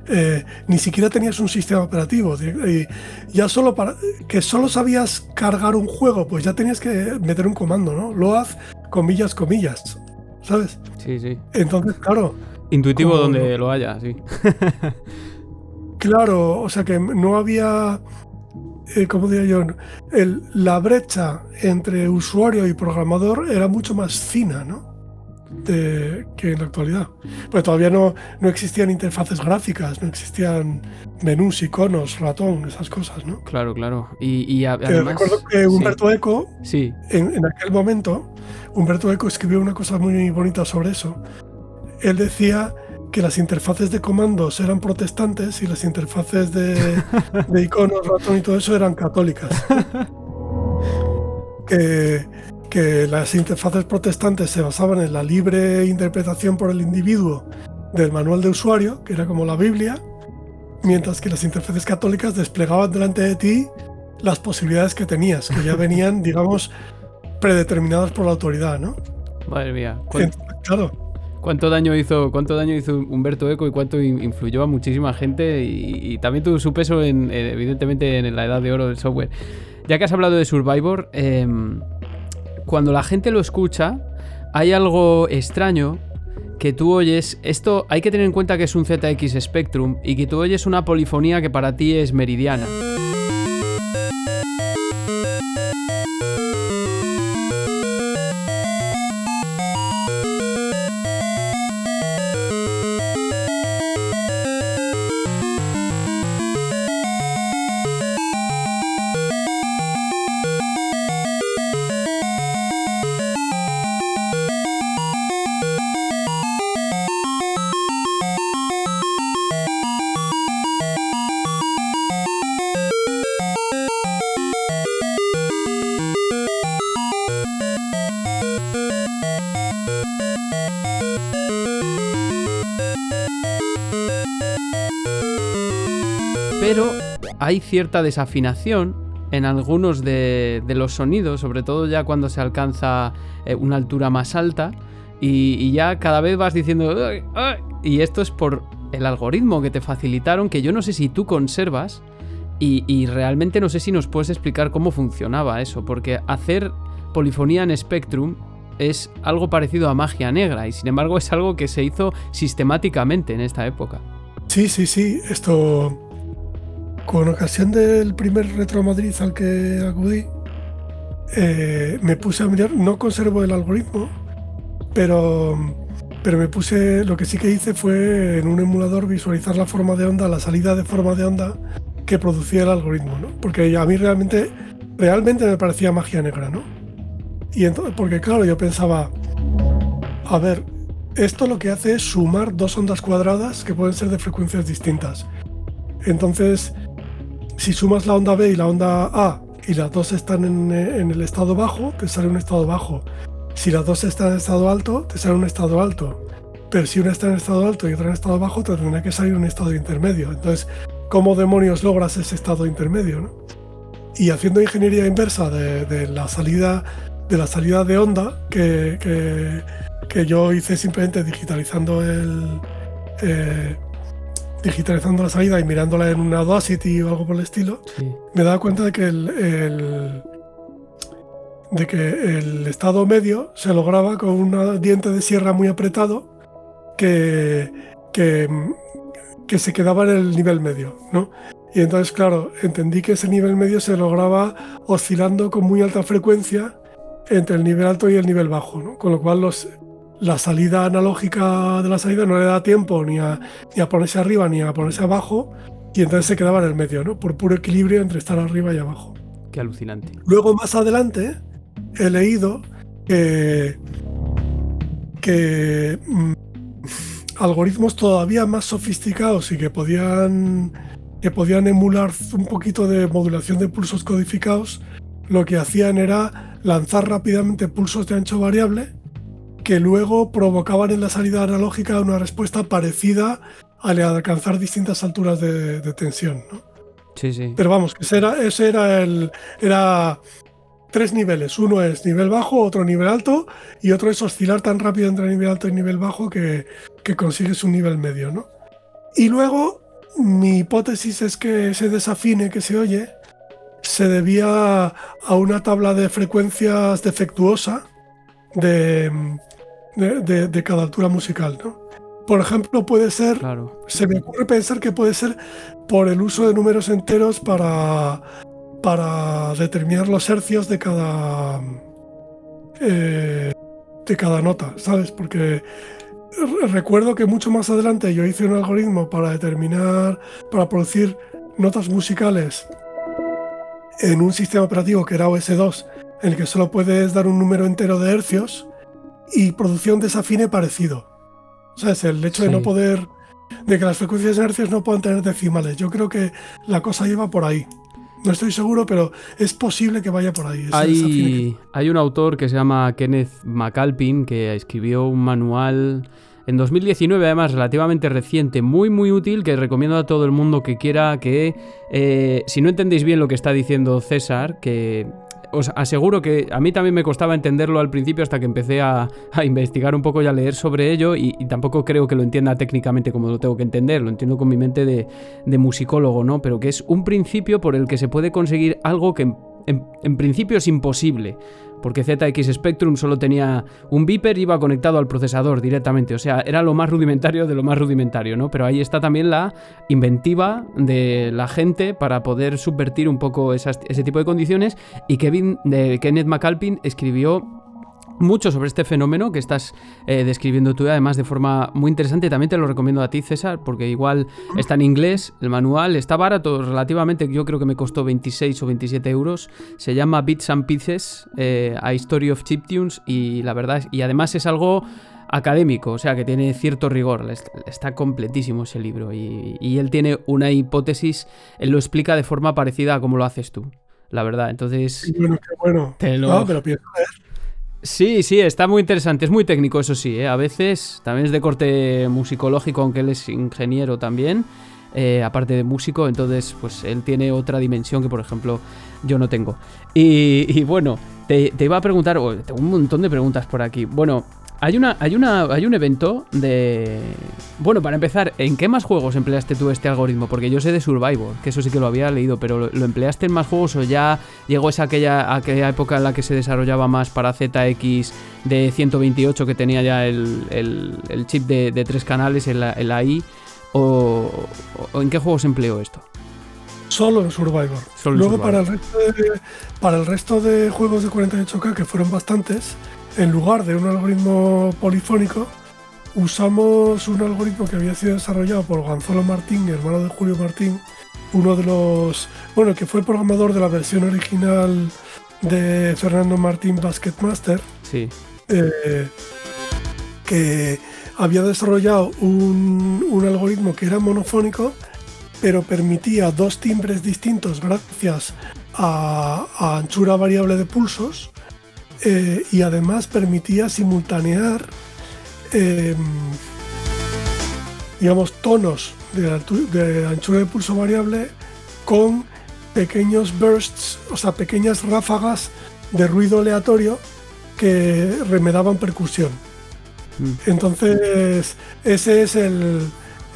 [SPEAKER 3] Eh, ni siquiera tenías un sistema operativo. Y ya solo para que solo sabías cargar un juego, pues ya tenías que meter un comando, ¿no? Lo haz comillas, comillas. ¿Sabes?
[SPEAKER 2] Sí, sí.
[SPEAKER 3] Entonces, claro.
[SPEAKER 2] Intuitivo donde lo haya, sí.
[SPEAKER 3] claro, o sea que no había. Eh, como diría yo? El, la brecha entre usuario y programador era mucho más fina, ¿no? que en la actualidad. Pues todavía no, no existían interfaces gráficas, no existían menús, iconos, ratón, esas cosas, ¿no?
[SPEAKER 2] Claro, claro. Y, además,
[SPEAKER 3] recuerdo que Humberto Eco,
[SPEAKER 2] sí.
[SPEAKER 3] en, en, aquel momento, Humberto Eco escribió una cosa muy bonita sobre eso. Él decía que las interfaces de comandos eran protestantes y las interfaces de, de iconos, ratón y todo eso eran católicas. que, que las interfaces protestantes se basaban en la libre interpretación por el individuo del manual de usuario, que era como la Biblia, mientras que las interfaces católicas desplegaban delante de ti las posibilidades que tenías, que ya venían, digamos, predeterminadas por la autoridad, ¿no?
[SPEAKER 2] Madre mía.
[SPEAKER 3] claro.
[SPEAKER 2] ¿Cuánto daño hizo, cuánto daño hizo Humberto Eco y cuánto influyó a muchísima gente y, también tuvo su peso en, evidentemente en la edad de oro del software. Ya que has hablado de Survivor, em, cuando la gente lo escucha, hay algo extraño que tú oyes, esto hay que tener en cuenta que es un ZX Spectrum y que tú oyes una polifonía que para ti es meridiana. Hay cierta desafinación en algunos de, los sonidos, sobre todo ya cuando se alcanza eh, una altura más alta, y, ya cada vez vas diciendo... Y esto es por el algoritmo que te facilitaron, que yo no sé si tú conservas, y, realmente no sé si nos puedes explicar cómo funcionaba eso, porque hacer polifonía en Spectrum es algo parecido a magia negra, y sin embargo es algo que se hizo sistemáticamente en esta época.
[SPEAKER 3] Sí, sí, sí, esto con ocasión del primer Retro Madrid al que acudí, eh, me puse a mirar, no conservo el algoritmo, pero, pero me puse, lo que sí que hice fue en un emulador visualizar la forma de onda, la salida de forma de onda que producía el algoritmo, ¿no? Porque a mí realmente, realmente me parecía magia negra, ¿no? Y porque claro, yo pensaba, a ver, esto lo que hace es sumar dos ondas cuadradas que pueden ser de frecuencias distintas. Entonces, si sumas la onda B y la onda A y las dos están en, el estado bajo, te sale un estado bajo. Si las dos están en estado alto, te sale un estado alto. Pero si una está en estado alto y otra en estado bajo, te tendrá que salir un estado intermedio. Entonces, ¿cómo demonios logras ese estado intermedio? Y haciendo ingeniería inversa de, la salida de la salida de onda que, que, yo hice simplemente digitalizando el, eh, digitalizando la salida y mirándola en una Audacity o algo por el estilo, me daba cuenta de que el, de que el estado medio se lograba con un diente de sierra muy apretado que, que, que, se quedaba en el nivel medio, ¿no? Y entonces, claro, entendí que ese nivel medio se lograba oscilando con muy alta frecuencia entre el nivel alto y el nivel bajo, ¿no? Con lo cual los, la salida analógica de la salida no le da tiempo ni a, ni a ponerse arriba ni a ponerse abajo y entonces se quedaba en el medio, ¿no? Por puro equilibrio entre estar arriba y abajo.
[SPEAKER 2] Qué alucinante.
[SPEAKER 3] Luego más adelante he leído que, que mm, algoritmos todavía más sofisticados y que podían, que podían emular un poquito de modulación de pulsos codificados, lo que hacían era lanzar rápidamente pulsos de ancho variable que luego provocaban en la salida analógica una respuesta parecida al alcanzar distintas alturas de, tensión. ¿no?
[SPEAKER 2] Sí, sí.
[SPEAKER 3] Pero vamos, ese era, ese era el. Era tres niveles. Uno es nivel bajo, otro nivel alto, y otro es oscilar tan rápido entre nivel alto y nivel bajo que, que consigues un nivel medio, ¿no? Y luego, mi hipótesis es que ese desafine que se oye se debía a una tabla de frecuencias defectuosa de, de, cada altura musical, ¿no? Por ejemplo, puede ser, se me ocurre pensar que puede ser por el uso de números enteros para, para determinar los hercios de cada, eh, de cada nota, ¿sabes? Porque recuerdo que mucho más adelante yo hice un algoritmo para determinar, para producir notas musicales en un sistema operativo que era OS2, en el que solo puedes dar un número entero de hercios y producción de desafine parecido. O sea, es el hecho de no poder, de que las frecuencias de inercias no puedan tener decimales. Yo creo que la cosa lleva por ahí. No estoy seguro, pero es posible que vaya por ahí.
[SPEAKER 2] Hay, hay un autor que se llama Kenneth McAlpin que escribió un manual en 2019, además relativamente reciente, muy muy útil, que recomiendo a todo el mundo que quiera que, eh, si no entendéis bien lo que está diciendo César, que os aseguro que a mí también me costaba entenderlo al principio hasta que empecé a, investigar un poco y a leer sobre ello y, tampoco creo que lo entienda técnicamente como lo tengo que entender, lo entiendo con mi mente de, de musicólogo, ¿no? Pero que es un principio por el que se puede conseguir algo que en, principio es imposible, porque ZX Spectrum solo tenía un beeper y iba conectado al procesador directamente, o sea, era lo más rudimentario de lo más rudimentario, ¿no? Pero ahí está también la inventiva de la gente para poder subvertir un poco ese tipo de condiciones y Kevin, de Kenneth McAlpin escribió mucho sobre este fenómeno que estás eh, describiendo tú, además de forma muy interesante. También te lo recomiendo a ti, César, porque igual está en inglés el manual, está barato relativamente, yo creo que me costó 26 o 27 euros. Se llama Bits and Pieces, eh, a History of Chiptunes, y la verdad, y además es algo académico, o sea que tiene cierto rigor, está completísimo ese libro y, él tiene una hipótesis, él lo explica de forma parecida a como lo haces tú, la verdad, entonces...
[SPEAKER 3] Bueno, qué bueno. Te lo... pero
[SPEAKER 2] Sí, sí, está muy interesante. Es muy técnico, eso sí. ¿eh? A veces también es de corte musicológico, aunque él es ingeniero también. Eh, aparte de músico, entonces pues él tiene otra dimensión que por ejemplo yo no tengo. Y, bueno, te, iba a preguntar, tengo un montón de preguntas por aquí. Bueno, hay, una, hay, una, hay un evento de... Bueno, para empezar, ¿en qué más juegos empleaste tú este algoritmo? Porque yo sé de Survivor, que eso sí que lo había leído, pero ¿lo, empleaste en más juegos o ya llegó esa aquella, aquella época en la que se desarrollaba más para ZX de 128 que tenía ya el, chip de, tres canales en la, I? O, en qué juegos empleó esto?
[SPEAKER 3] Solo en Survivor. Luego Para, el resto de, para el resto de juegos de 48K, que fueron bastantes, en lugar de un algoritmo polifónico, usamos un algoritmo que había sido desarrollado por Gonzalo Martín, hermano de Julio Martín, uno de los, bueno, que fue programador de la versión original de Fernando Martín Basketmaster.
[SPEAKER 2] Sí.
[SPEAKER 3] Eh, que había desarrollado un, algoritmo que era monofónico, pero permitía dos timbres distintos gracias a anchura variable de pulsos eh, y además permitía simultanear em, digamos tonos de, anchura de pulso variable con pequeños bursts, o sea, pequeñas ráfagas de ruido aleatorio que remedaban percusión. Mm. Entonces, ese es el,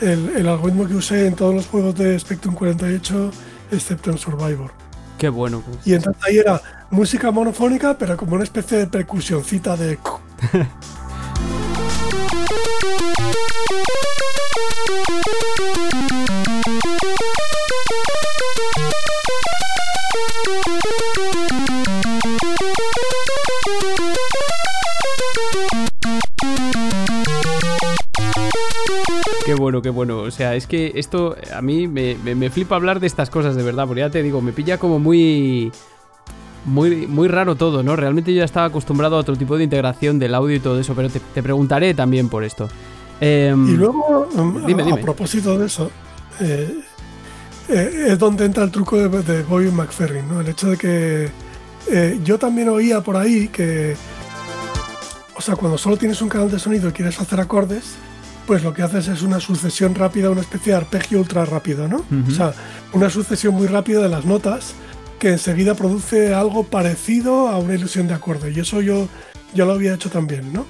[SPEAKER 3] el, algoritmo que usé en todos los juegos de Spectrum 48, excepto en Survivor.
[SPEAKER 2] Qué bueno.
[SPEAKER 3] Pues. Y entonces ahí era música monofónica, pero como una especie de percusioncita de...
[SPEAKER 2] Qué bueno, qué bueno. O sea, es que esto a mí me, me, flipa hablar de estas cosas de verdad, porque ya te digo, me pilla como muy muy, muy raro todo, ¿no? Realmente yo ya estaba acostumbrado a otro tipo de integración del audio y todo eso, pero te, preguntaré también por esto.
[SPEAKER 3] Em, y luego, em, a, propósito de eso, eh, eh, es donde entra el truco de, de Bobby McFerrin, ¿no? El hecho de que eh, yo también oía por ahí que, o sea, cuando solo tienes un canal de sonido y quieres hacer acordes, pues lo que haces es una sucesión rápida, una especie de arpegio ultra rápido, ¿no? O sea, una sucesión muy rápida de las notas que enseguida produce algo parecido a una ilusión de acorde. Y eso yo, yo lo había hecho también, ¿no?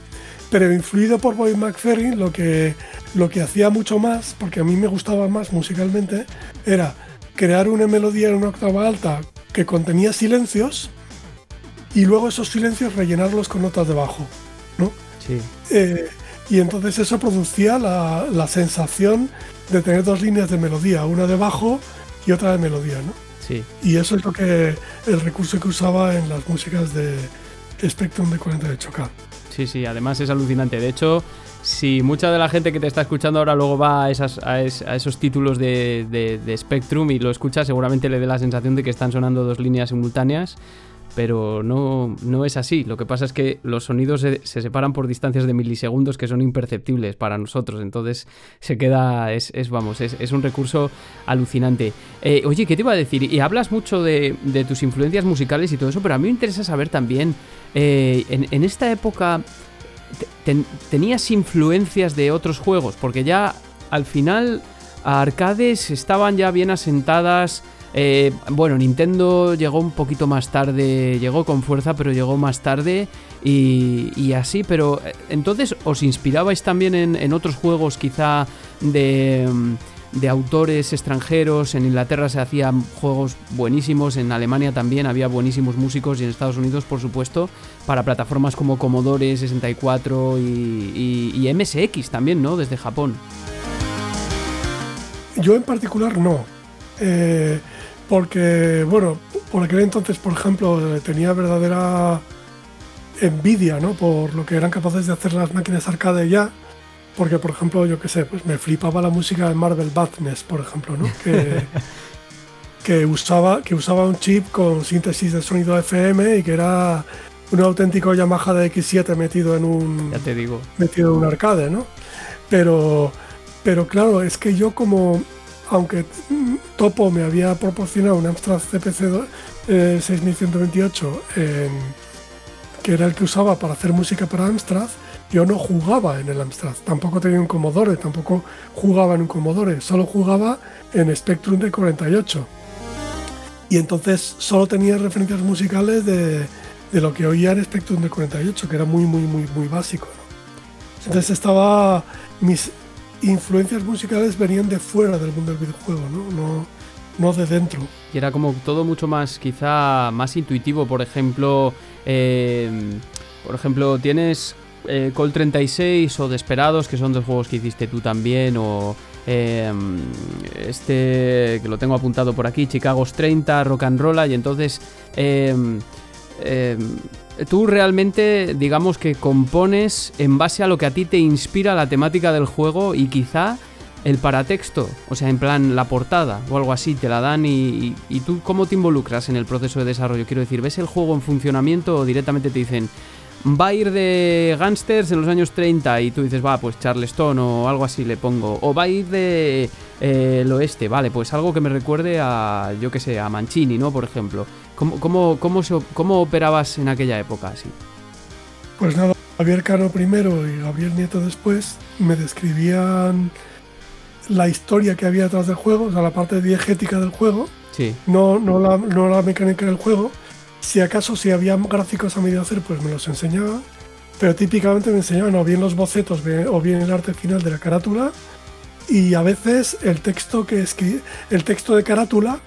[SPEAKER 3] Pero influido por Boy McFerrin, lo que, lo que hacía mucho más, porque a mí me gustaba más musicalmente, era crear una melodía en una octava alta que contenía silencios y luego esos silencios rellenarlos con notas de bajo, ¿no?
[SPEAKER 2] Sí.
[SPEAKER 3] Eh, y entonces eso producía la, la sensación de tener dos líneas de melodía, una de bajo y otra de melodía, ¿no? Y eso es lo que el recurso que usaba en las músicas de Spectrum de 48K.
[SPEAKER 2] Sí, sí, además es alucinante. De hecho, si mucha de la gente que te está escuchando ahora luego va a, esas, a, esos títulos de, Spectrum y lo escucha, seguramente le dé la sensación de que están sonando dos líneas simultáneas. Pero no, no es así. Lo que pasa es que los sonidos se, separan por distancias de milisegundos que son imperceptibles para nosotros, entonces se queda, es, vamos, es, un recurso alucinante. Eh, oye, ¿qué te iba a decir? Y hablas mucho de, tus influencias musicales y todo eso, pero a mí me interesa saber también, eh, en, esta época... ¿Tenías influencias de otros juegos? Porque ya al final arcades estaban ya bien asentadas. Eh, bueno, Nintendo llegó un poquito más tarde, llegó con fuerza, pero llegó más tarde y, así. Pero eh, entonces, ¿os inspirabais también en, otros juegos quizá de, de, autores extranjeros? En Inglaterra se hacían juegos buenísimos, en Alemania también había buenísimos músicos y en Estados Unidos, por supuesto, para plataformas como Commodore 64 y, y MSX también, ¿no? Desde Japón.
[SPEAKER 3] Yo en particular no. Eh, porque, bueno, por aquel entonces, por ejemplo, tenía verdadera envidia, ¿no? Por lo que eran capaces de hacer las máquinas arcade ya. Porque, por ejemplo, yo qué sé, pues me flipaba la música de Marvel Badness, por ejemplo, ¿no? Que, que, usaba, que usaba un chip con síntesis de sonido FM y que era un auténtico Yamaha de X7 metido en un.
[SPEAKER 2] Ya te digo.
[SPEAKER 3] Metido en un arcade, ¿no? Pero pero claro, es que yo como, aunque Topo me había proporcionado un Amstrad CPC 6128, eh, que era el que usaba para hacer música para Amstrad, yo no jugaba en el Amstrad, tampoco tenía un Commodore, tampoco jugaba en un Commodore, solo jugaba en Spectrum de 48. Y entonces solo tenía referencias musicales de, lo que oía en Spectrum de 48, que era muy, muy, muy, muy básico. Entonces estaba, mis, influencias musicales venían de fuera del mundo del videojuego, ¿no? No, de dentro.
[SPEAKER 2] Y era como todo mucho más, quizá más intuitivo. Por ejemplo, eh, por ejemplo, tienes eh, Call 36 o Desperados, que son dos juegos que hiciste tú también, o eh, este que lo tengo apuntado por aquí, Chicago's 30, Rock and Roll, y entonces tú realmente, digamos que compones en base a lo que a ti te inspira la temática del juego y quizá el paratexto, o sea, en plan la portada o algo así, te la dan y, tú cómo te involucras en el proceso de desarrollo. Quiero decir, ¿ves el juego en funcionamiento o directamente te dicen, va a ir de gangsters en los años 30 y tú dices, va, pues Charleston o algo así le pongo. O va a ir de eh, el oeste, vale, pues algo que me recuerde a, yo que sé, a Mancini, ¿no? Por ejemplo. ¿Cómo, cómo, cómo, cómo operabas en aquella época así?
[SPEAKER 3] Pues nada, Javier Cano primero y Gabriel Nieto después me describían la historia que había detrás del juego, o sea, la parte diegética del juego.
[SPEAKER 2] Sí.
[SPEAKER 3] No, no, la, no la mecánica del juego si acaso, si había gráficos a medio hacer, pues me los enseñaba. Pero típicamente me enseñaban o bien los bocetos o bien el arte final de la carátula. Y a veces el texto, que el texto de carátula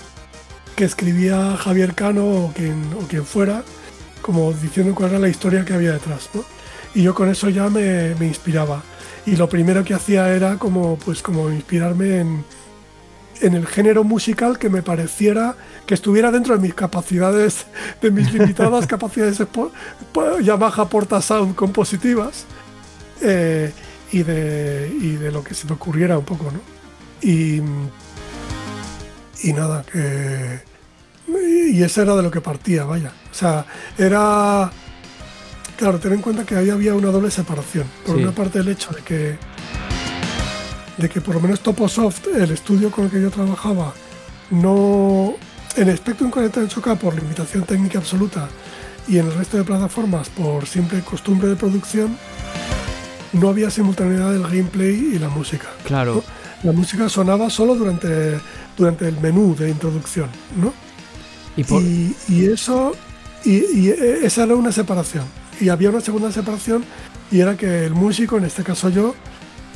[SPEAKER 3] que escribía Javier Cano o quien, o quien fuera, como diciendo cuál era la historia que había detrás. Y yo con eso ya me, me inspiraba. Y lo primero que hacía era como, pues, como inspirarme en, en el género musical que me pareciera que estuviera dentro de mis capacidades, de mis limitadas capacidades Yamaha Porta Sound compositivas eh, y, de, y de lo que se me ocurriera un poco, ¿no? Y, y nada, que... Y eso era de lo que partía, vaya. O sea, era... Claro, ten en cuenta que ahí había una doble separación. Por una parte el hecho de que de que por lo menos Toposoft, el estudio con el que yo trabajaba, no. En Spectrum 48K por limitación técnica absoluta y en el resto de plataformas por simple costumbre de producción, no había simultaneidad del gameplay y la música.
[SPEAKER 2] Claro.
[SPEAKER 3] La música sonaba solo durante, durante el menú de introducción, ¿no? Y, y, eso. Y, y esa era una separación. Y había una segunda separación y era que el músico, en este caso yo,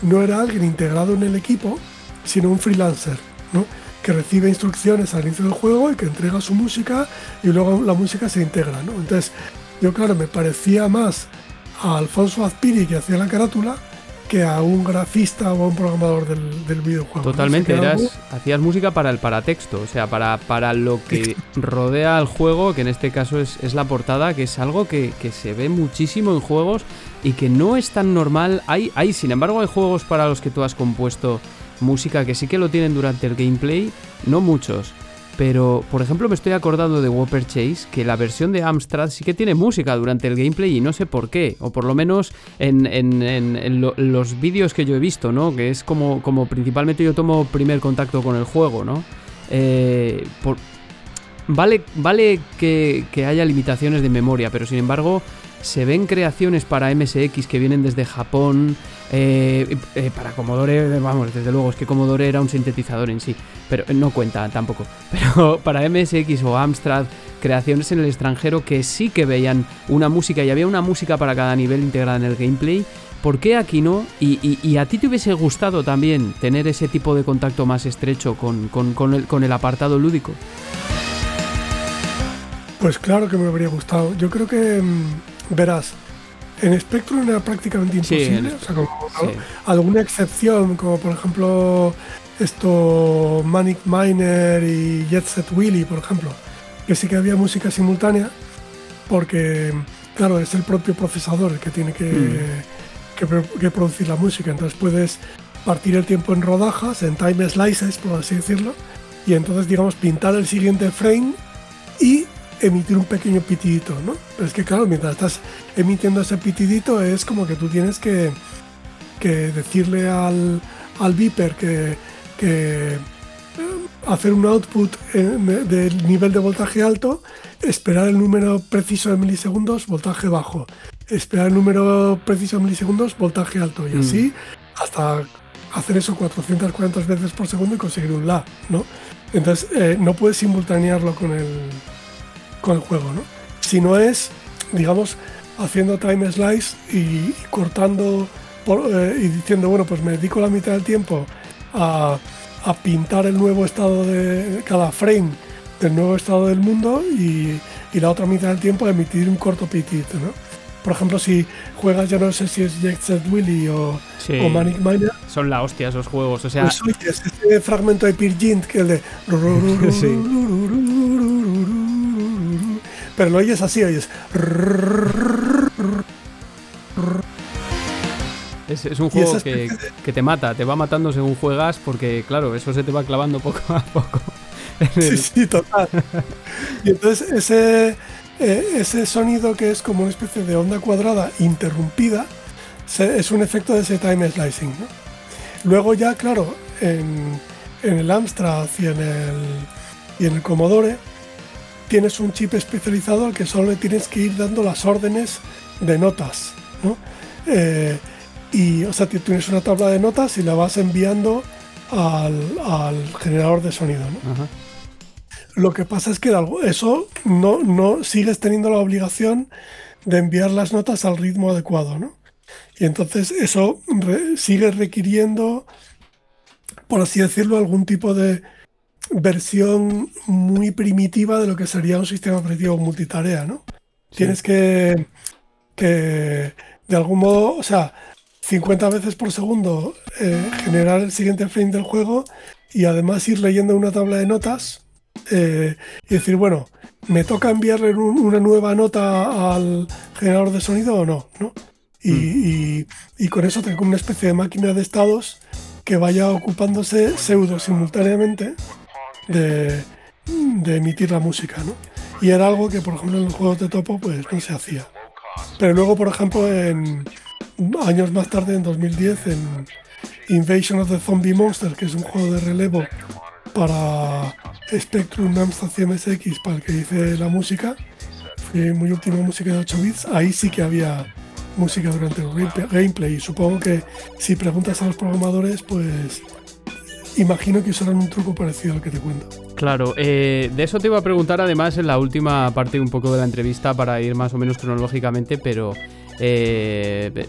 [SPEAKER 3] no era alguien integrado en el equipo, sino un freelancer, ¿no? que recibe instrucciones al inicio del juego y que entrega su música y luego la música se integra. ¿no? Entonces, yo claro, me parecía más a Alfonso Azpiri que hacía la carátula que a un grafista o a un programador del, videojuego.
[SPEAKER 2] Totalmente, hacías música para el paratexto, o sea, para, para lo que rodea al juego, que en este caso es, es la portada, que es algo que, que, se ve muchísimo en juegos y que no es tan normal. Hay, hay, sin embargo, hay juegos para los que tú has compuesto música que sí que lo tienen durante el gameplay, no muchos. Pero, por ejemplo, me estoy acordando de Whopper Chase, que la versión de Amstrad sí que tiene música durante el gameplay y no sé por qué. O por lo menos en, los vídeos que yo he visto, ¿no? Que es como, como principalmente yo tomo primer contacto con el juego, ¿no? Eh, vale vale que, que haya limitaciones de memoria, pero sin embargo se ven creaciones para MSX que vienen desde Japón, eh, eh, para Commodore, vamos, desde luego, es que Commodore era un sintetizador en sí, pero no cuenta tampoco. Pero para MSX o Amstrad, creaciones en el extranjero que sí que veían una música y había una música para cada nivel integrada en el gameplay. ¿Por qué aquí no? Y, a ti te hubiese gustado también tener ese tipo de contacto más estrecho con, el, con el apartado lúdico.
[SPEAKER 3] Pues claro que me habría gustado. Yo creo que mm, Verás, en Spectrum era prácticamente imposible. o sea, alguna excepción, como por ejemplo esto Manic Miner y Jet Set Willy, por ejemplo, que sí que había música simultánea, porque, claro, es el propio procesador el que tiene que, mm. que, producir la música. Entonces puedes partir el tiempo en rodajas, en time slices, por así decirlo, y entonces, digamos, pintar el siguiente frame y emitir un pequeño pitidito, ¿no? Pero es que claro, mientras estás emitiendo ese pitidito es como que tú tienes que, decirle al, al Viper que, eh, hacer un output del nivel de voltaje alto, esperar el número preciso de milisegundos, voltaje bajo, esperar el número preciso de milisegundos, voltaje alto, y así mm. hasta hacer eso 440 veces por segundo y conseguir un La, ¿no? Entonces eh, no puedes simultanearlo con el, con el juego, ¿no? Si no es, digamos, haciendo time slice y, cortando eh, y diciendo, bueno, pues me dedico la mitad del tiempo a, pintar el nuevo estado de cada frame del nuevo estado del mundo y, la otra mitad del tiempo a emitir un corto pitito, ¿no? Por ejemplo, si juegas, ya no sé si es Jet Set Willy o, Manic Miner.
[SPEAKER 2] Son la hostia esos juegos, o sea...
[SPEAKER 3] Pues, ese fragmento de Pirgint que es de... pero lo oyes así, oyes.
[SPEAKER 2] Es, un juego que, te mata, te va matando según juegas, porque claro, eso se te va clavando poco a poco.
[SPEAKER 3] Sí, sí, total. Y entonces ese, eh, ese sonido que es como una especie de onda cuadrada interrumpida, es un efecto de ese time slicing. Luego ya, claro, en, en el Amstrad y en el, y en el Commodore, tienes un chip especializado al que solo le tienes que ir dando las órdenes de notas, ¿no? Eh, y, o sea, tienes una tabla de notas y la vas enviando al, generador de sonido, ¿no? Lo que pasa es que eso no, no sigues teniendo la obligación de enviar las notas al ritmo adecuado, ¿no? Y entonces eso sigue requiriendo, por así decirlo, algún tipo de versión muy primitiva de lo que sería un sistema operativo multitarea, ¿no? Tienes que, que, de algún modo, o sea, 50 veces por segundo eh, generar el siguiente frame del juego y además ir leyendo una tabla de notas eh, y decir, bueno, ¿me toca enviarle una nueva nota al generador de sonido o no? ¿no? Y, mm. y, con eso tengo una especie de máquina de estados que vaya ocupándose pseudo simultáneamente de, emitir la música, ¿no? Y era algo que, por ejemplo, en los juegos de topo, pues no se hacía. Pero luego, por ejemplo, en años más tarde, en 2010, en Invasion of the Zombie Monsters, que es un juego de relevo para Spectrum Amstrad CMSX, para el que hice la música, fue muy última música de 8 bits, ahí sí que había música durante el gameplay. Y supongo que si preguntas a los programadores, pues imagino que usarán un truco parecido al que te cuento.
[SPEAKER 2] Claro, eh, de eso te iba a preguntar además en la última parte un poco de la entrevista para ir más o menos cronológicamente, pero eh,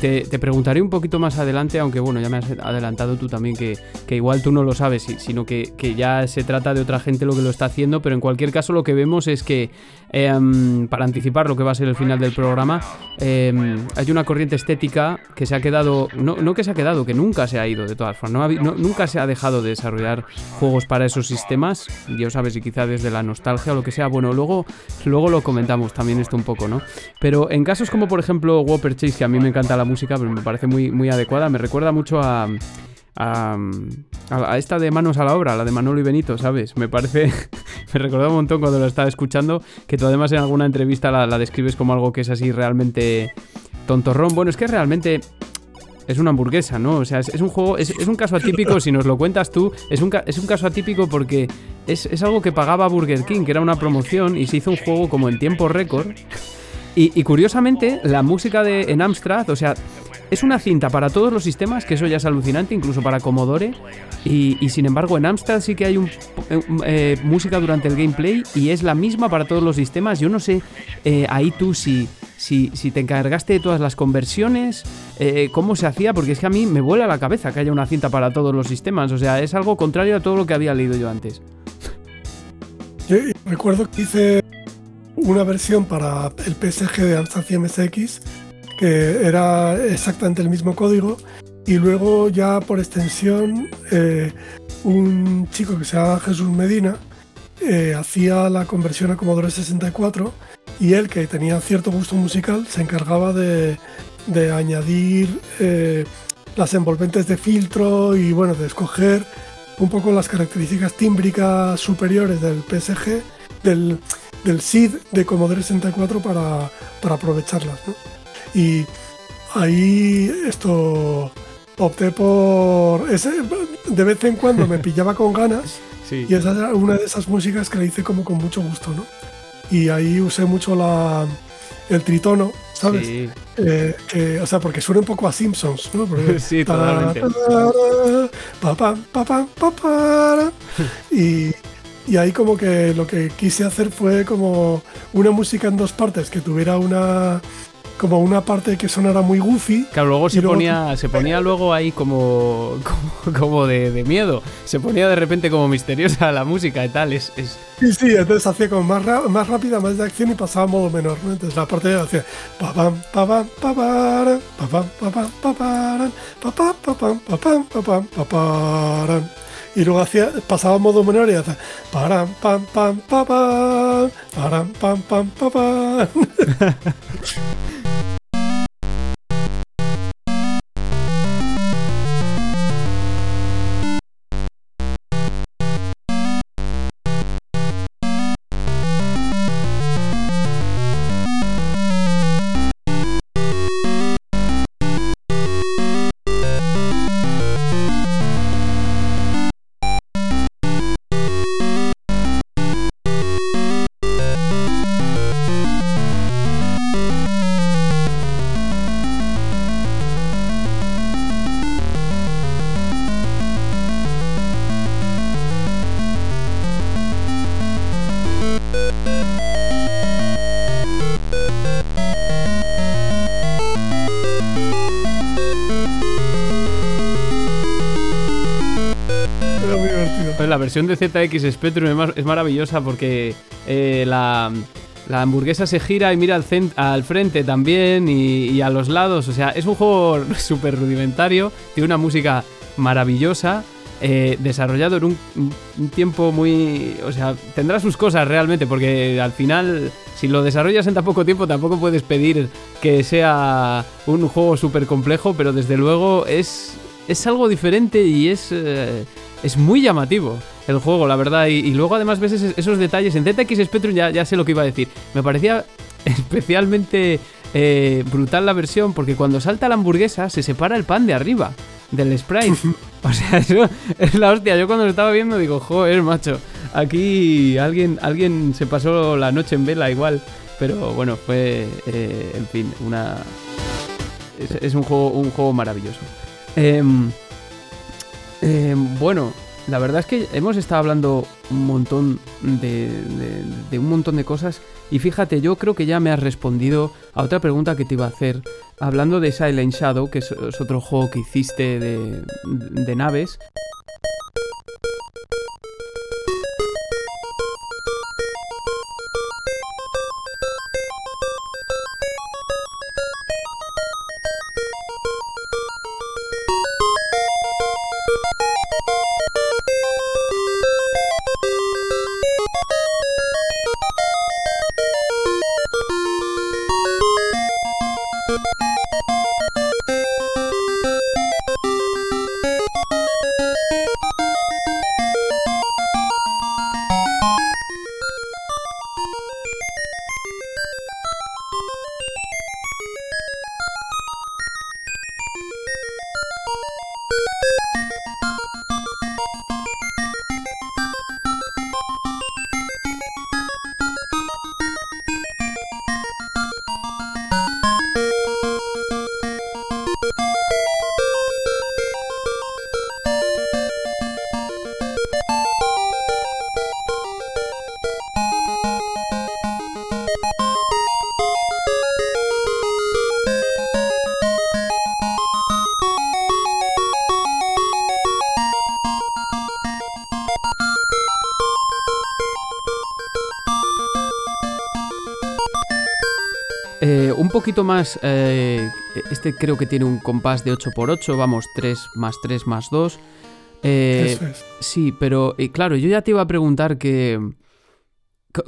[SPEAKER 2] te, preguntaré un poquito más adelante, aunque bueno, ya me has adelantado tú también que, igual tú no lo sabes, sino que, ya se trata de otra gente lo que lo está haciendo, pero en cualquier caso lo que vemos es que, em, para anticipar lo que va a ser el final del programa, em, hay una corriente estética que se ha quedado, no, que se ha quedado, que nunca se ha ido de todas formas, nunca se ha dejado de desarrollar juegos para esos sistemas, ya sabes, y quizá desde la nostalgia o lo que sea, bueno, luego, luego lo comentamos también esto un poco, ¿no? Pero en casos como por ejemplo Whopper Chase, que a mí me encanta la música, pero me parece muy, muy adecuada. Me recuerda mucho a, a, esta de Manos a la Obra, la de Manolo y Benito, ¿sabes? Me parece, me recordó un montón cuando lo estaba escuchando, que tú además en alguna entrevista la, describes como algo que es así realmente tontorrón. Bueno, es que realmente es una hamburguesa, ¿no? O sea, es, un juego, es, un caso atípico, si nos lo cuentas tú, es un, es un caso atípico porque es, algo que pagaba Burger King, que era una promoción, y se hizo un juego como en tiempo récord. Y, curiosamente, la música de en Amstrad, o sea, es una cinta para todos los sistemas, que eso ya es alucinante, incluso para Commodore. Y, sin embargo, en Amstrad sí que hay un, eh, música durante el gameplay y es la misma para todos los sistemas. Yo no sé eh, ahí tú si si, te encargaste de todas las conversiones, eh, cómo se hacía, porque es que a mí me vuela la cabeza que haya una cinta para todos los sistemas, o sea, es algo contrario a todo lo que había leído yo antes.
[SPEAKER 3] Recuerdo que hice una versión para el PSG de Amstrad MSX era exactamente el mismo código y luego ya por extensión eh, un chico que se llama Jesús Medina eh, hacía la conversión a Commodore 64 y él, que tenía cierto gusto musical, se encargaba de, añadir eh, las envolventes de filtro y bueno, de escoger un poco las características tímbricas superiores del PSG, del, del SID de Commodore 64 para, para aprovecharlas. Y ahí esto opté por ese, de vez en cuando me pillaba con ganas y esa era una de esas músicas que le hice como con mucho gusto, ¿no? Y ahí usé mucho la, el tritono, ¿sabes? Sí. Eh, o sea, porque suena un poco a Simpsons, ¿no?
[SPEAKER 2] sí, totalmente.
[SPEAKER 3] y, y ahí como que lo que quise hacer fue como una música en dos partes que tuviera una como una parte que sonara muy goofy.
[SPEAKER 2] Claro, luego se ponía, se ponía luego ahí como, como, de, miedo. Se ponía de repente como misteriosa la música y tal. Es, es...
[SPEAKER 3] Sí, sí, entonces hacía como más, más rápida, más de acción y pasaba a modo menor. ¿no? Entonces la parte hacía pa pam pa pam pa pam pa pam pa pam pa pam y luego hacía, pasaba a modo menor y hacía param pam pam pa pam param pam pam pa pam
[SPEAKER 2] versión de ZX Spectrum es, maravillosa porque eh, la, hamburguesa se gira y mira al, frente también y, a los lados. O sea, es un juego súper rudimentario, tiene una música maravillosa. Eh, desarrollado en un, tiempo muy... O sea, tendrá sus cosas realmente, porque al final, si lo desarrollas en tan poco tiempo, tampoco puedes pedir que sea un juego súper complejo, pero desde luego es, es algo diferente y es... Eh, es muy llamativo el juego, la verdad. Y, luego además ves esos, detalles. En ZX Spectrum ya, ya sé lo que iba a decir. Me parecía especialmente eh, brutal la versión porque cuando salta la hamburguesa se separa el pan de arriba del sprite. o sea, eso es la hostia. Yo cuando lo estaba viendo digo, joder, macho. Aquí alguien, alguien se pasó la noche en vela igual. Pero bueno, fue, eh, en fin, una... Es, un, juego, un juego maravilloso. Eh, eh, bueno, la verdad es que hemos estado hablando un montón de, un montón de cosas y fíjate, yo creo que ya me has respondido a otra pregunta que te iba a hacer. Hablando de Silent Shadow, que es, otro juego que hiciste de, de naves, poquito más... Eh, este creo que tiene un compás de 8x8, vamos, 3 más 3 más 2.
[SPEAKER 3] Eh, Eso es.
[SPEAKER 2] Sí, pero claro, yo ya te iba a preguntar que...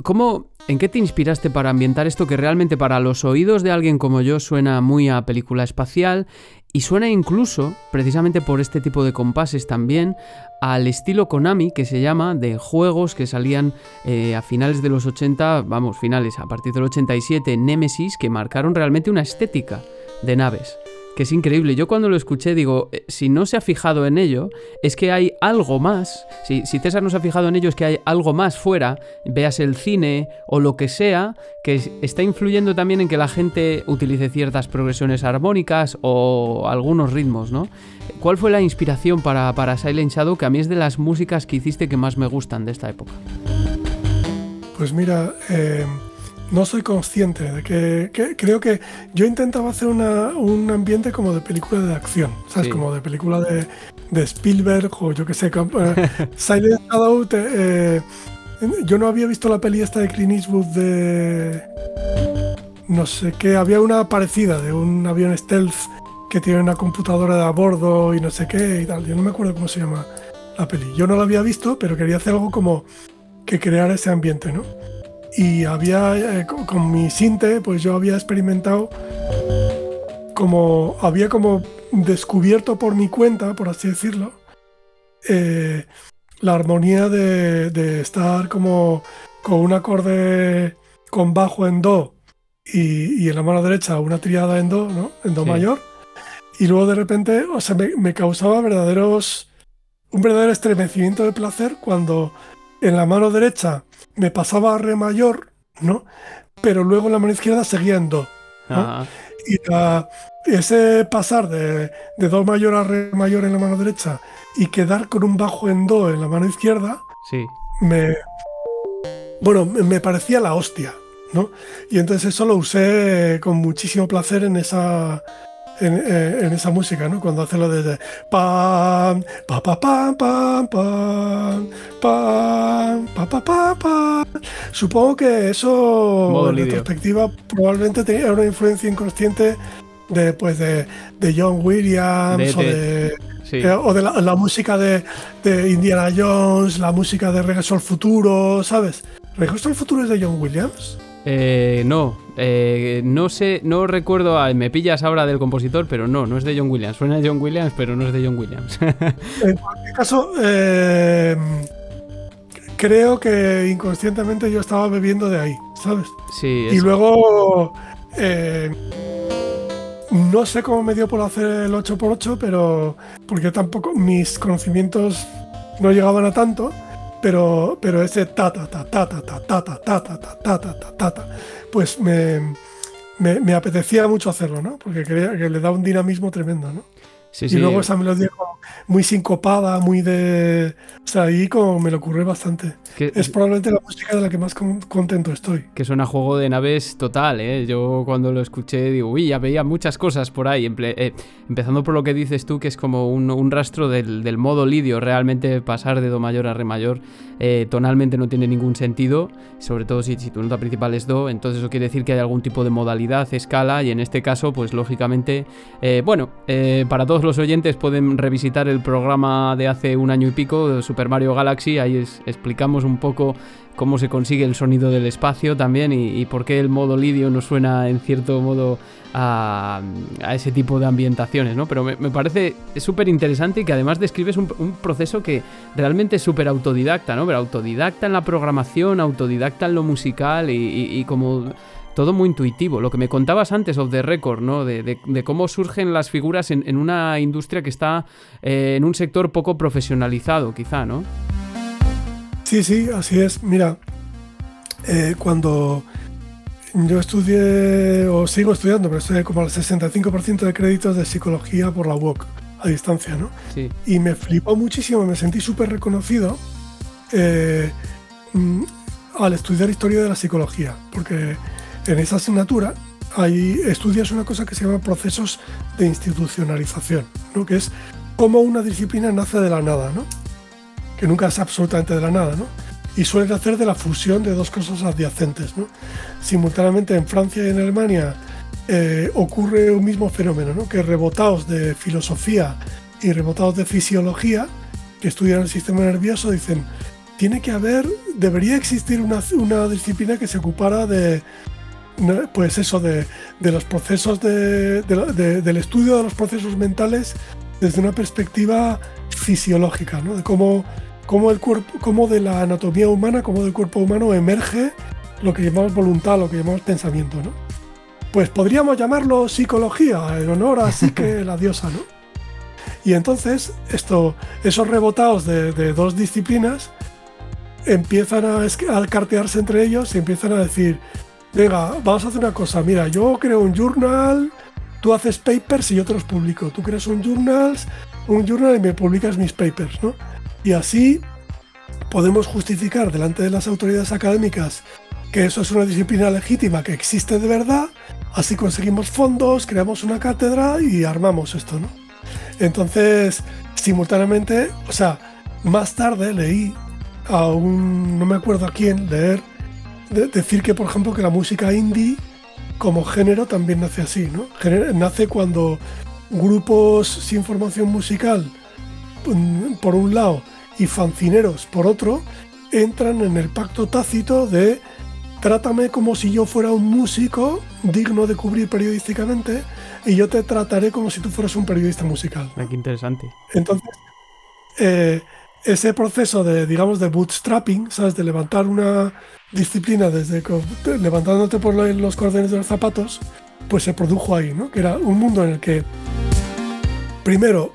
[SPEAKER 2] ¿Cómo, ¿En qué te inspiraste para ambientar esto que realmente para los oídos de alguien como yo suena muy a película espacial y suena incluso, precisamente por este tipo de compases también, al estilo Konami que se llama de juegos que salían eh, a finales de los 80, vamos, finales, a partir del 87, Nemesis, que marcaron realmente una estética de naves que es increíble. Yo cuando lo escuché digo, eh, si no se ha fijado en ello, es que hay algo más. Si, si, César no se ha fijado en ello, es que hay algo más fuera, veas el cine o lo que sea, que está influyendo también en que la gente utilice ciertas progresiones armónicas o algunos ritmos, ¿no? ¿Cuál fue la inspiración para, para Silent Shadow, que a mí es de las músicas que hiciste que más me gustan de esta época?
[SPEAKER 3] Pues mira, eh no soy consciente de que, creo que yo intentaba hacer un ambiente como de película de acción, ¿sabes? Como de película de, Spielberg o yo que sé, eh, Silent Shadow. Eh, yo no había visto la peli esta de Clint Eastwood de no sé qué, había una parecida de un avión stealth que tiene una computadora de a bordo y no sé qué y tal. Yo no me acuerdo cómo se llama la peli. Yo no la había visto, pero quería hacer algo como que crear ese ambiente, ¿no? Y había eh, con, mi sinte pues yo había experimentado como había como descubierto por mi cuenta por así decirlo eh, la armonía de, estar como con un acorde con bajo en do y, en la mano derecha una triada en do no en do mayor. Y luego de repente o sea me, me causaba verdaderos un verdadero estremecimiento de placer cuando en la mano derecha me pasaba a re mayor, ¿no? Pero luego en la mano izquierda seguía en do. Y ese pasar de, do mayor a re mayor en la mano derecha y quedar con un bajo en do en la mano izquierda,
[SPEAKER 2] sí.
[SPEAKER 3] me. Bueno, me parecía la hostia, ¿no? Y entonces eso lo usé con muchísimo placer en esa eh, en, esa música, ¿no? Cuando hace lo de pam, pa, pa, pam, pam, pam, pam, pa, pa, pa, pa. Supongo que eso, en retrospectiva, probablemente tenía una influencia inconsciente de, pues, de, de John Williams o de, eh, o de la, música de, de, Indiana Jones, la música de Regreso al Futuro, ¿sabes? ¿Regreso al Futuro es de John Williams?
[SPEAKER 2] Eh, no, eh, no sé, no recuerdo, me pillas ahora del compositor, pero no, no es de John Williams. Suena de John Williams, pero no es de John Williams.
[SPEAKER 3] en cualquier caso, eh, creo que inconscientemente yo estaba bebiendo de ahí, ¿sabes?
[SPEAKER 2] Sí.
[SPEAKER 3] Y luego, eh, no sé cómo me dio por hacer el 8x8, pero porque tampoco mis conocimientos no llegaban a tanto pero, pero ese ta ta ta ta ta ta ta ta ta ta ta ta ta ta pues me, me, me apetecía mucho hacerlo, ¿no? Porque creía que le da un dinamismo tremendo, ¿no?
[SPEAKER 2] Sí,
[SPEAKER 3] y luego esa melodía muy sincopada, muy de... O sea, ahí como me lo ocurre bastante. Es probablemente la música de la que más contento estoy.
[SPEAKER 2] Que suena juego de naves total, ¿eh? Yo cuando lo escuché digo, uy, ya veía muchas cosas por ahí. Eh, empezando por lo que dices tú, que es como un, rastro del, modo lidio. Realmente pasar de Do mayor a Re mayor eh, tonalmente no tiene ningún sentido. Sobre todo si, si tu nota principal es Do. Entonces eso quiere decir que hay algún tipo de modalidad, escala. Y en este caso, pues lógicamente, eh, bueno, para todos los oyentes pueden revisitar el programa de hace un año y pico, de Super Mario Galaxy, ahí explicamos un poco cómo se consigue el sonido del espacio también y, por qué el modo lidio no suena en cierto modo a, ese tipo de ambientaciones, ¿no? Pero me, parece súper interesante y que además describes un, proceso que realmente es súper autodidacta, ¿no? Pero autodidacta en la programación, autodidacta en lo musical y como todo muy intuitivo. Lo que me contabas antes of the record, ¿no? De, cómo surgen las figuras en, una industria que está eh, en un sector poco profesionalizado, quizá, ¿no?
[SPEAKER 3] Sí, sí, así es. Mira, eh, cuando yo estudié, o sigo estudiando, pero estoy como al 65% de créditos de psicología por la UOC, a distancia, ¿no?
[SPEAKER 2] Sí.
[SPEAKER 3] Y me flipó muchísimo, me sentí súper reconocido eh, mm, al estudiar historia de la psicología, porque en esa asignatura hay, estudias una cosa que se llama procesos de institucionalización, ¿no? que es cómo una disciplina nace de la nada, ¿no? Que nunca es absolutamente de la nada, ¿no? y suele nacer de la fusión de dos cosas adyacentes. ¿no? Simultáneamente en Francia y en Alemania eh, ocurre un mismo fenómeno, ¿no? que rebotados de filosofía y rebotados de fisiología, que estudian el sistema nervioso, dicen, tiene que haber, debería existir una, una disciplina que se ocupara de, pues eso, de, de los procesos de, del estudio de los procesos mentales desde una perspectiva fisiológica, ¿no? de cómo, cómo, el cuerpo, cómo de la anatomía humana, cómo del cuerpo humano emerge lo que llamamos voluntad, lo que llamamos pensamiento. ¿no? Pues podríamos llamarlo psicología, en honor a Psique, la diosa. ¿no? Y entonces esto, esos rebotados de, de dos disciplinas empiezan a, a cartearse entre ellos y empiezan a decir, venga, vamos a hacer una cosa, mira, yo creo un journal, tú haces papers y yo te los publico, tú creas un journal, un journal y me publicas mis papers, ¿no? Y así podemos justificar delante de las autoridades académicas que eso es una disciplina legítima que existe de verdad, así conseguimos fondos, creamos una cátedra y armamos esto, ¿no? Entonces, simultáneamente, o sea, más tarde leí a un, no me acuerdo a quién, leer decir que, por ejemplo, que la música indie como género también nace así, ¿no? nace cuando grupos sin formación musical, mm, por un lado, y fancineros, por otro, entran en el pacto tácito de trátame como si yo fuera un músico digno de cubrir periodísticamente y yo te trataré como si tú fueras un periodista musical.
[SPEAKER 2] Qué interesante.
[SPEAKER 3] Entonces, eh, ese proceso de, digamos, de bootstrapping, ¿sabes? De levantar una disciplina desde levantándote por los cordones de los zapatos, pues se produjo ahí, ¿no? Que era un mundo en el que, primero,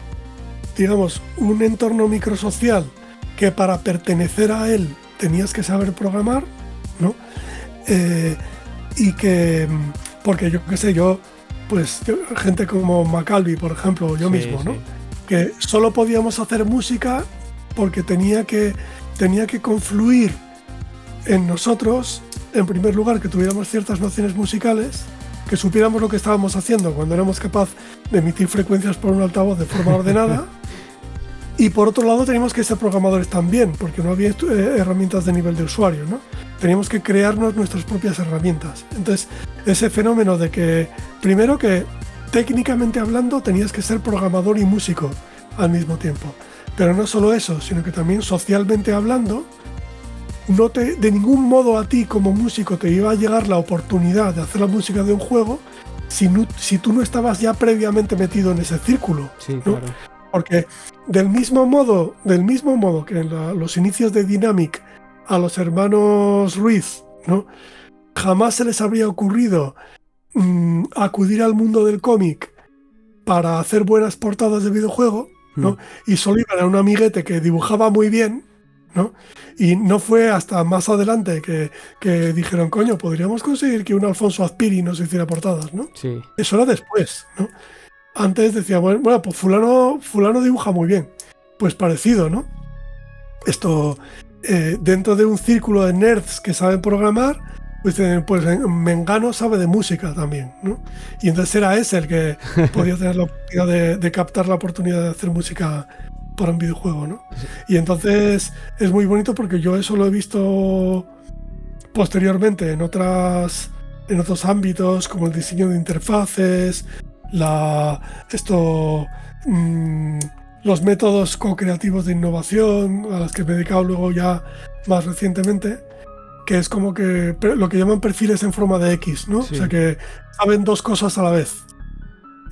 [SPEAKER 3] digamos, un entorno microsocial que para pertenecer a él tenías que saber programar, ¿no? Eh, y que, porque yo qué sé, yo, pues, gente como Macalvi, por ejemplo, yo mismo, ¿no? Que solo podíamos hacer música porque tenía que, tenía que confluir en nosotros, en primer lugar, que tuviéramos ciertas nociones musicales, que supiéramos lo que estábamos haciendo cuando éramos capaces de emitir frecuencias por un altavoz de forma ordenada. Y por otro lado teníamos que ser programadores también, porque no había eh, herramientas de nivel de usuario, ¿no? Teníamos que crearnos nuestras propias herramientas. Entonces, ese fenómeno de que, primero que técnicamente hablando, tenías que ser programador y músico al mismo tiempo. Pero no solo eso, sino que también socialmente hablando, no te, de ningún modo a ti como músico te iba a llegar la oportunidad de hacer la música de un juego si, si tú no estabas ya previamente metido en ese círculo. Porque del mismo modo, del mismo modo que en los inicios de Dynamic a los hermanos Ruiz, ¿no? jamás se les habría ocurrido mm, acudir al mundo del cómic para hacer buenas portadas de videojuego, ¿no? Mm. Y solo iban a un amiguete que dibujaba muy bien, ¿no? Y no fue hasta más adelante que, que, dijeron, coño, podríamos conseguir que un Alfonso Azpiri nos hiciera portadas, ¿no?
[SPEAKER 2] Sí.
[SPEAKER 3] Eso era después, ¿no? Antes decía, bueno, pues fulano, fulano dibuja muy bien. Pues parecido, ¿no? Esto, eh, dentro de un círculo de nerds que saben programar, pues, eh, pues Mengano sabe de música también, ¿no? Y entonces era ese el que podía tener la oportunidad de, captar la oportunidad de hacer música para un videojuego, ¿no? Y entonces es muy bonito porque yo eso lo he visto posteriormente en otras en otros ámbitos como el diseño de interfaces, la esto mm, los métodos co-creativos de innovación a los que me he dedicado luego ya más recientemente que es como que lo que llaman perfiles en forma de X, ¿no? O sea que saben dos cosas a la vez.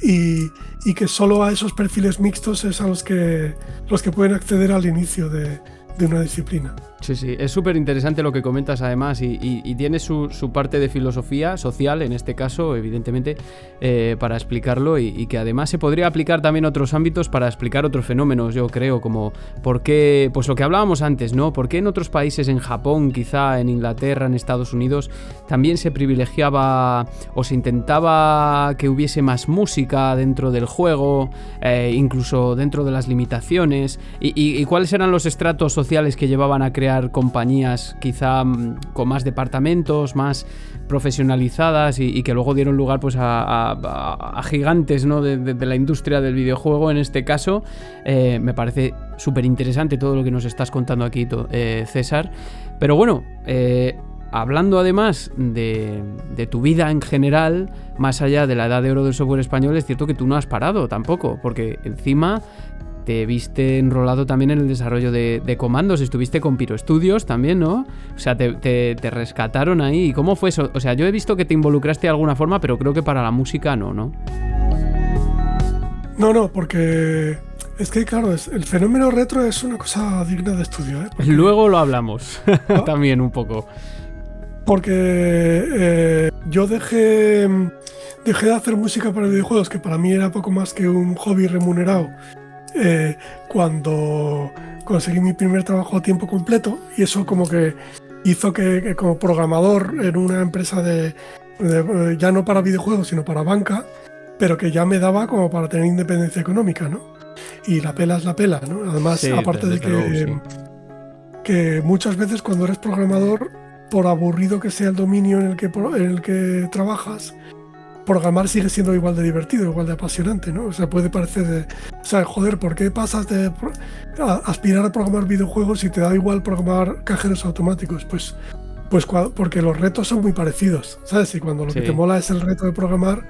[SPEAKER 3] Y, y, que solo a esos perfiles mixtos es a los que, los que pueden acceder al inicio de, de una disciplina.
[SPEAKER 2] Sí, sí, es súper interesante lo que comentas además y, tiene su, parte de filosofía social, en este caso, evidentemente, eh, para explicarlo y, que además se podría aplicar también a otros ámbitos para explicar otros fenómenos, yo creo, como por qué, pues lo que hablábamos antes, ¿no? ¿Por qué en otros países, en Japón, quizá en Inglaterra, en Estados Unidos, también se privilegiaba o se intentaba que hubiese más música dentro del juego, eh, incluso dentro de las limitaciones? ¿Y, cuáles eran los estratos sociales que llevaban a crear compañías quizá mm, con más departamentos, más profesionalizadas y, que luego dieron lugar pues a, gigantes ¿no? de, la industria del videojuego en este caso. Eh, me parece súper interesante todo lo que nos estás contando aquí, eh, César. Pero bueno, eh, hablando además de, de, tu vida en general, más allá de la edad de oro del software español, es cierto que tú no has parado tampoco, porque encima te viste enrolado también en el desarrollo de, comandos, estuviste con Piro Studios también, ¿no? O sea, te, rescataron ahí. ¿Cómo fue eso? O sea, yo he visto que te involucraste de alguna forma, pero creo que para la música no, ¿no?
[SPEAKER 3] No, no, porque es que, claro, el fenómeno retro es una cosa digna de estudio. ¿eh?
[SPEAKER 2] Luego lo hablamos también un poco.
[SPEAKER 3] Porque eh, yo dejé, dejé de hacer música para videojuegos, que para mí era poco más que un hobby remunerado, eh, cuando conseguí mi primer trabajo a tiempo completo y eso como que hizo que, como programador en una empresa de, ya no para videojuegos sino para banca, pero que ya me daba como para tener independencia económica, ¿no? Y la pela es la pela, ¿no? Además, aparte de que, que muchas veces cuando eres programador, por aburrido que sea el dominio en el que, en el que trabajas, programar sigue siendo igual de divertido, igual de apasionante, ¿no? O sea, puede parecer de, o sea, joder, ¿por qué pasas de aspirar a programar videojuegos y te da igual programar cajeros automáticos? Pues, pues porque los retos son muy parecidos, ¿sabes? Y cuando lo que te mola es el reto de programar,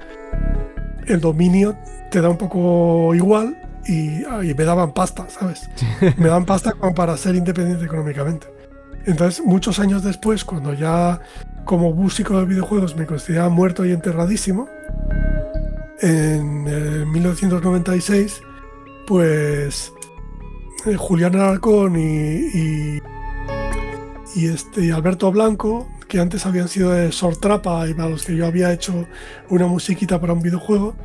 [SPEAKER 3] el dominio te da un poco igual y, me daban pasta, ¿sabes? me daban pasta como para ser independiente económicamente. Entonces, muchos años después, cuando ya como músico de videojuegos me consideraba muerto y enterradísimo. En 1996, pues eh, Julián Alarcón y, y, este, Alberto Blanco, que antes habían sido de Sortrapa y para los que yo había hecho una musiquita para un videojuego,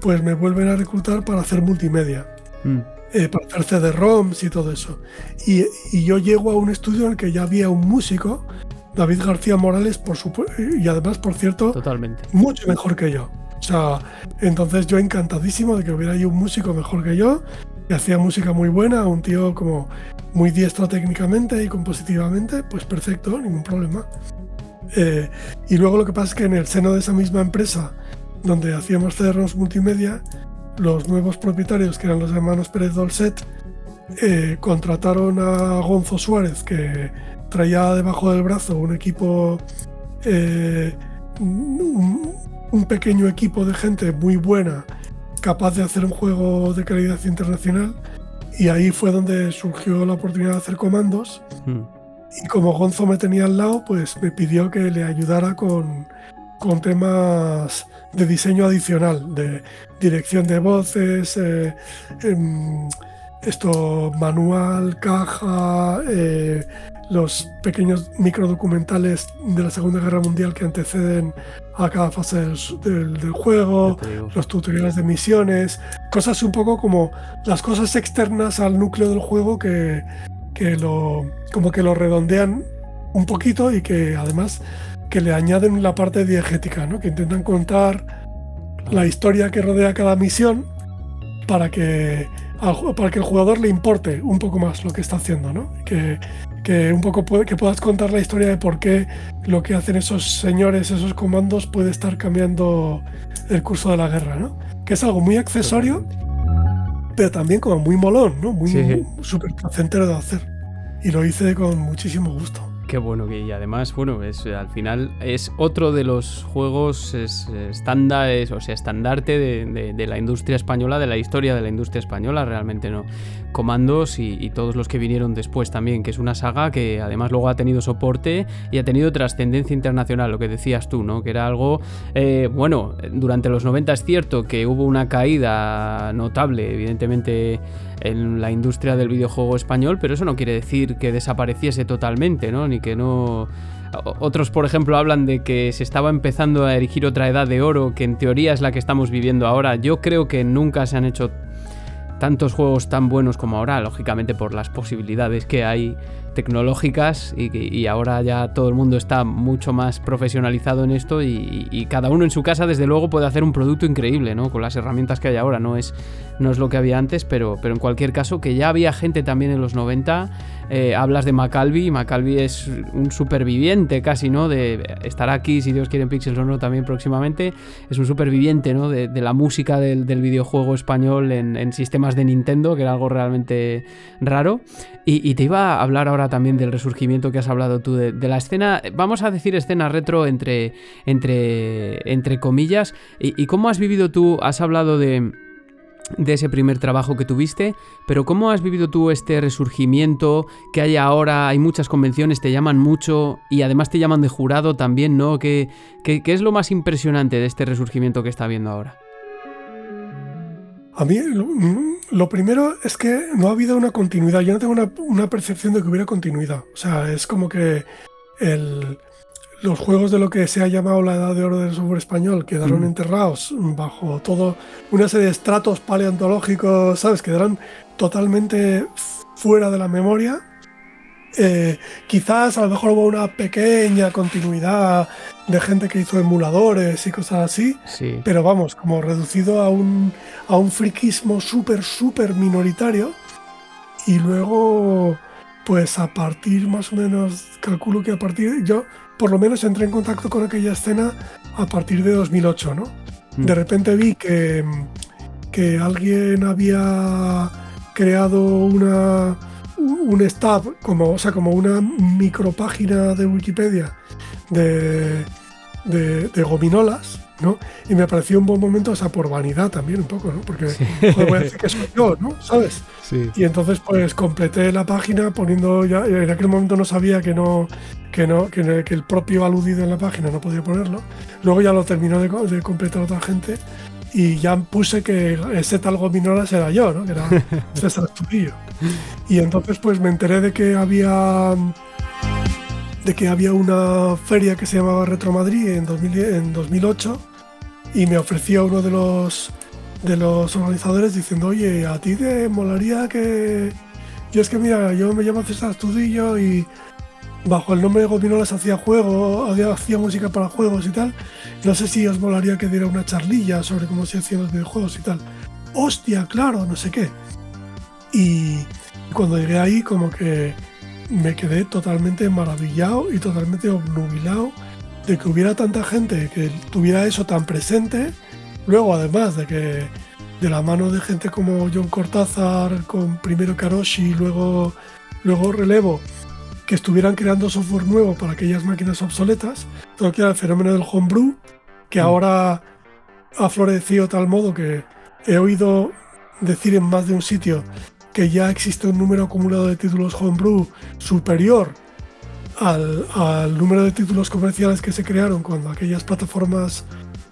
[SPEAKER 3] pues me vuelven a reclutar para hacer multimedia. Mm. Eh, para hacer CD-ROMs y todo eso. Y, y, yo llego a un estudio en el que ya había un músico David García Morales, por supuesto, y además, por cierto,
[SPEAKER 2] Totalmente.
[SPEAKER 3] mucho mejor que yo. O sea, entonces yo encantadísimo de que hubiera ahí un músico mejor que yo, que hacía música muy buena, un tío como muy diestro técnicamente y compositivamente, pues perfecto, ningún problema. Eh, y luego lo que pasa es que en el seno de esa misma empresa, donde hacíamos CDROMs multimedia, los nuevos propietarios, que eran los hermanos Pérez Dolcet, eh, contrataron a Gonzo Suárez, que traía debajo del brazo un equipo, eh, un, pequeño equipo de gente muy buena, capaz de hacer un juego de calidad internacional. Y ahí fue donde surgió la oportunidad de hacer comandos. Hmm. Y como Gonzo me tenía al lado, pues me pidió que le ayudara con, con temas de diseño adicional, de dirección de voces, eh, em, esto manual, caja, eh, los pequeños microdocumentales de la Segunda Guerra Mundial que anteceden a cada fase del, juego, los tutoriales de misiones, cosas un poco como las cosas externas al núcleo del juego que, que lo como que lo redondean un poquito y que además que le añaden la parte diegética, ¿no? que intentan contar la historia que rodea cada misión para que, para que el jugador le importe un poco más lo que está haciendo, ¿no? Que, que un poco que puedas contar la historia de por qué lo que hacen esos señores, esos comandos, puede estar cambiando el curso de la guerra, ¿no? Que es algo muy accesorio, pero también como muy molón, ¿no? Muy súper placentero de hacer. Y lo hice con muchísimo gusto.
[SPEAKER 2] Qué bueno que y además, bueno, es al final es otro de los juegos estándares, o sea, estandarte de, la industria española, de la historia de la industria española, realmente no. Comandos y, todos los que vinieron después también, que es una saga que además luego ha tenido soporte y ha tenido trascendencia internacional, lo que decías tú, ¿no? Que era algo, eh, bueno, durante los 90 es cierto que hubo una caída notable, evidentemente en la industria del videojuego español, pero eso no quiere decir que desapareciese totalmente, ¿no? Ni que no... Otros, por ejemplo, hablan de que se estaba empezando a erigir otra edad de oro, que en teoría es la que estamos viviendo ahora. Yo creo que nunca se han hecho tantos juegos tan buenos como ahora, lógicamente por las posibilidades que hay tecnológicas y, ahora ya todo el mundo está mucho más profesionalizado en esto y, cada uno en su casa desde luego puede hacer un producto increíble, ¿no? Con las herramientas que hay ahora, no es, no es lo que había antes, pero, pero en cualquier caso que ya había gente también en los 90 eh, hablas de Macalvi. Macalvi es un superviviente casi, ¿no? De estar aquí, si Dios quiere, en Pixels o no, también próximamente. Es un superviviente, ¿no? De, la música del, videojuego español en, sistemas de Nintendo, que era algo realmente raro. Y, te iba a hablar ahora también del resurgimiento que has hablado tú, de, la escena, vamos a decir escena retro entre, entre, entre comillas. y cómo has vivido tú? Has hablado de de ese primer trabajo que tuviste, pero ¿cómo has vivido tú este resurgimiento que hay ahora? Hay muchas convenciones, te llaman mucho y además te llaman de jurado también, ¿no? ¿Qué, qué, es lo más impresionante de este resurgimiento que está habiendo ahora?
[SPEAKER 3] A mí lo, primero es que no ha habido una continuidad. Yo no tengo una, una percepción de que hubiera continuidad. O sea, es como que el, los juegos de lo que se ha llamado la edad de oro del software español quedaron mm. enterrados bajo todo una serie de estratos paleontológicos, ¿sabes? Quedaron totalmente fuera de la memoria. Eh, quizás a lo mejor hubo una pequeña continuidad de gente que hizo emuladores y cosas así, pero vamos, como reducido a un, a un friquismo súper, súper minoritario. Y luego, pues a partir más o menos, calculo que a partir, yo por lo menos entré en contacto con aquella escena a partir de 2008, ¿no? De mm. repente vi que, que alguien había creado una un stab como o sea como una micropágina de Wikipedia de, de gominolas ¿no? Y me pareció un buen momento, o sea, por vanidad también un poco, ¿no? Porque voy a decir que soy yo, ¿no? ¿Sabes? Y entonces pues completé la página poniendo ya, en aquel momento no sabía que no, que no, que, el propio aludido en la página no podía ponerlo. Luego ya lo terminó de, completar otra gente y ya puse que ese tal Gominolas era yo, ¿no? Que era César Estupillo. Y entonces pues me enteré de que había de que había una feria que se llamaba Retro Madrid en, en 2008 y me ofreció uno de los de los organizadores diciendo, oye, a ti te molaría que... Yo es que mira, yo me llamo César Estudillo y bajo el nombre de Gominolas hacía juegos, hacía música para juegos y tal. No sé si os molaría que diera una charlilla sobre cómo se hacían los videojuegos y tal. Hostia, claro, no sé qué. Y cuando llegué ahí como que me quedé totalmente maravillado y totalmente obnubilado de que hubiera tanta gente que tuviera eso tan presente. Luego, además de que de la mano de gente como John Cortázar, con primero Karoshi, luego, luego Relevo, que estuvieran creando software nuevo para aquellas máquinas obsoletas, todo que era el fenómeno del homebrew, que mm. ahora ha florecido tal modo que he oído decir en más de un sitio que ya existe un número acumulado de títulos homebrew superior al, número de títulos comerciales que se crearon cuando aquellas plataformas